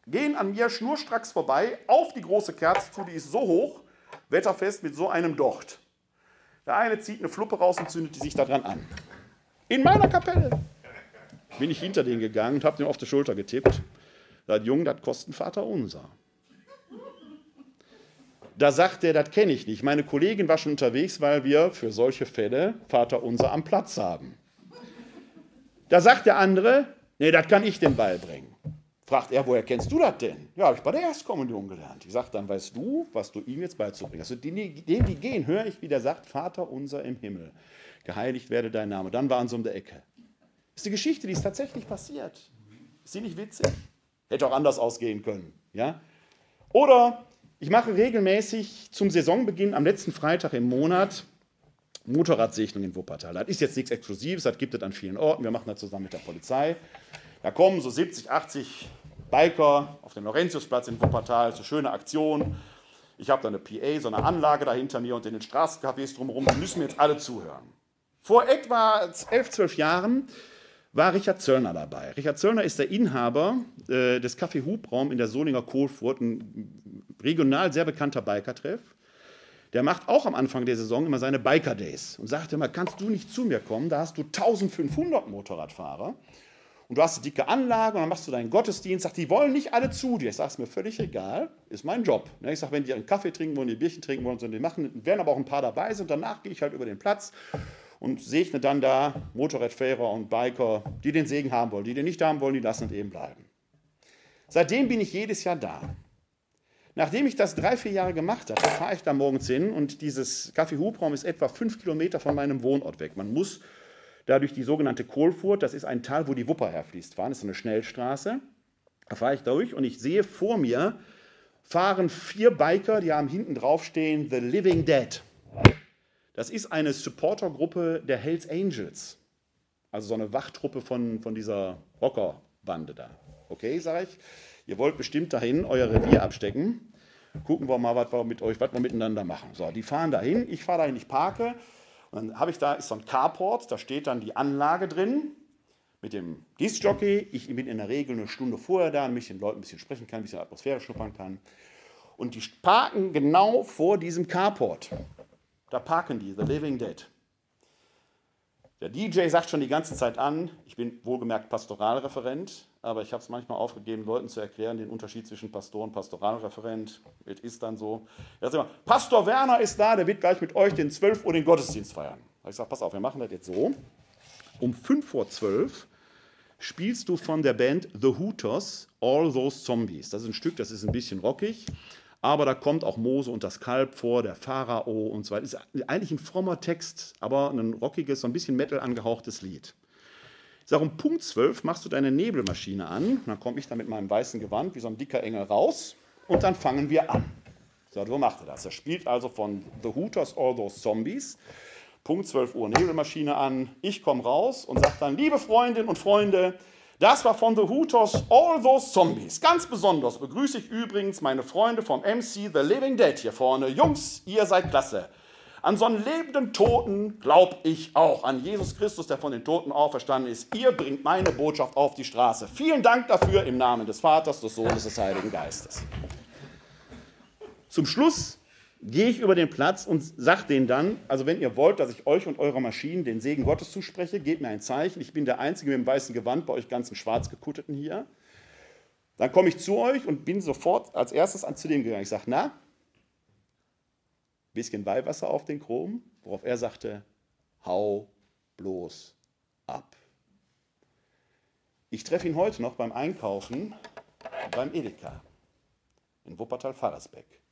gehen an mir schnurstracks vorbei auf die große Kerze zu, die ist so hoch, wetterfest mit so einem Docht. Der eine zieht eine Fluppe raus und zündet die sich daran an. In meiner Kapelle. Bin ich hinter den gegangen und habe den auf die Schulter getippt. Sagt, Jung, das kostet ein Vater unser. Da sagt er, das kenne ich nicht. Meine Kollegin war schon unterwegs, weil wir für solche Fälle Vater unser am Platz haben. Da sagt der andere, nee, das kann ich dem beibringen. Fragt er, woher kennst du das denn? Ja, habe ich bei der Erstkommunion gelernt. Ich sage, dann weißt du, was du ihm jetzt beizubringen hast. Also denen, die gehen, höre ich, wie der sagt, Vater unser im Himmel, geheiligt werde dein Name. Dann waren sie um der Ecke. Das ist eine Geschichte, die ist tatsächlich passiert. Ist sie nicht witzig? Hätte auch anders ausgehen können. Ja? Oder ich mache regelmäßig zum Saisonbeginn am letzten Freitag im Monat Motorradsegnung in Wuppertal. Das ist jetzt nichts Exklusives, das gibt es an vielen Orten. Wir machen das zusammen mit der Polizei. Da kommen so 70, 80 Biker auf den Laurentiusplatz in Wuppertal, so schöne Aktion. Ich habe da eine PA, so eine Anlage da hinter mir und in den Straßencafés drumherum, die müssen mir jetzt alle zuhören. Vor etwa 11, 12 Jahren war Richard Zöllner dabei. Richard Zöllner ist der Inhaber äh, des Café Hubraum in der Solinger Kohlfurt, ein regional sehr bekannter Biker-Treff. Der macht auch am Anfang der Saison immer seine Biker Days und sagt immer, kannst du nicht zu mir kommen, da hast du 1500 Motorradfahrer und du hast eine dicke Anlage und dann machst du deinen Gottesdienst, sagt, die wollen nicht alle zu dir. Ich sage, es mir völlig egal, ist mein Job. Ne, ich sage, wenn die einen Kaffee trinken wollen, die Bierchen trinken wollen, die machen, werden aber auch ein paar dabei sind. Danach gehe ich halt über den Platz und segne dann da Motorradfahrer und Biker, die den Segen haben wollen. Die den nicht haben wollen, die lassen es eben bleiben. Seitdem bin ich jedes Jahr da. Nachdem ich das drei, vier Jahre gemacht habe, fahre ich da morgens hin und dieses Café Hubraum ist etwa fünf Kilometer von meinem Wohnort weg. Man muss dadurch die sogenannte Kohlfurt, das ist ein Tal, wo die Wupper herfließt, fahren. Das ist eine Schnellstraße. Da fahre ich durch und ich sehe vor mir fahren vier Biker, die haben hinten drauf stehen The Living Dead. Das ist eine Supportergruppe der Hells Angels. Also so eine Wachtruppe von, von dieser Rockerbande da. Okay, sage ich. Ihr wollt bestimmt dahin euer Revier abstecken. Gucken wir mal, was wir mit euch, was wir miteinander machen. So, die fahren dahin, ich fahre dahin, ich parke und dann habe ich da ist so ein Carport, da steht dann die Anlage drin mit dem Discjockey. Ich bin in der Regel eine Stunde vorher da, damit ich den Leuten ein bisschen sprechen kann, ein bisschen Atmosphäre schnuppern kann. Und die parken genau vor diesem Carport. Da parken die, The Living Dead. Der DJ sagt schon die ganze Zeit an, ich bin wohlgemerkt Pastoralreferent, aber ich habe es manchmal aufgegeben, Leuten zu erklären, den Unterschied zwischen Pastor und Pastoralreferent. Es ist dann so. Er sagt immer, Pastor Werner ist da, der wird gleich mit euch den 12 Uhr den Gottesdienst feiern. Ich sage, pass auf, wir machen das jetzt so. Um 5 vor 12 spielst du von der Band The Hooters All Those Zombies. Das ist ein Stück, das ist ein bisschen rockig, aber da kommt auch Mose und das Kalb vor, der Pharao und so weiter. Ist eigentlich ein frommer Text, aber ein rockiges, so ein bisschen Metal angehauchtes Lied. Ich sage, um Punkt 12 machst du deine Nebelmaschine an. Dann komme ich da mit meinem weißen Gewand wie so ein dicker Engel raus und dann fangen wir an. So, so macht er das. Er spielt also von The Hooters All Those Zombies. Punkt 12 Uhr Nebelmaschine an. Ich komme raus und sage dann, liebe Freundinnen und Freunde, das war von The Hooters All Those Zombies. Ganz besonders begrüße ich übrigens meine Freunde vom MC The Living Dead hier vorne. Jungs, ihr seid klasse. An so einen lebenden Toten glaube ich auch. An Jesus Christus, der von den Toten auferstanden ist. Ihr bringt meine Botschaft auf die Straße. Vielen Dank dafür im Namen des Vaters, des Sohnes, des Heiligen Geistes. Zum Schluss gehe ich über den Platz und sage denen dann, also wenn ihr wollt, dass ich euch und eurer Maschinen den Segen Gottes zuspreche, gebt mir ein Zeichen. Ich bin der Einzige mit dem weißen Gewand bei euch ganzen schwarz gekutteten hier. Dann komme ich zu euch und bin sofort als erstes an zu dem gegangen. Ich sage, na, bisschen Weihwasser auf den Chrom, worauf er sagte, hau bloß ab. Ich treffe ihn heute noch beim Einkaufen beim Edeka in Wuppertal-Faresbeck.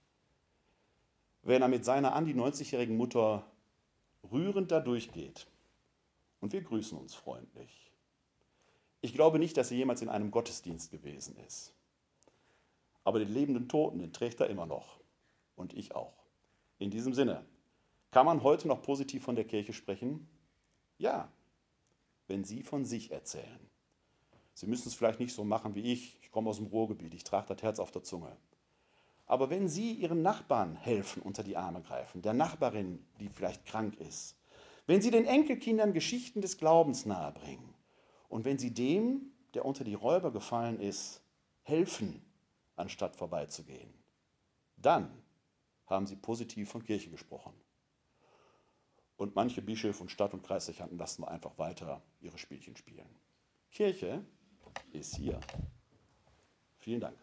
Wenn er mit seiner an die 90-jährigen Mutter rührend da durchgeht. Und wir grüßen uns freundlich. Ich glaube nicht, dass er jemals in einem Gottesdienst gewesen ist. Aber den lebenden Toten, den trägt er immer noch. Und ich auch. In diesem Sinne, kann man heute noch positiv von der Kirche sprechen? Ja, wenn Sie von sich erzählen. Sie müssen es vielleicht nicht so machen wie ich. Ich komme aus dem Ruhrgebiet, ich trage das Herz auf der Zunge. Aber wenn Sie Ihren Nachbarn helfen, unter die Arme greifen, der Nachbarin, die vielleicht krank ist, wenn Sie den Enkelkindern Geschichten des Glaubens nahebringen und wenn Sie dem, der unter die Räuber gefallen ist, helfen, anstatt vorbeizugehen, dann haben Sie positiv von Kirche gesprochen. Und manche Bischöfe und Stadt- und Kreisdechanten lassen wir einfach weiter ihre Spielchen spielen. Kirche ist hier. Vielen Dank.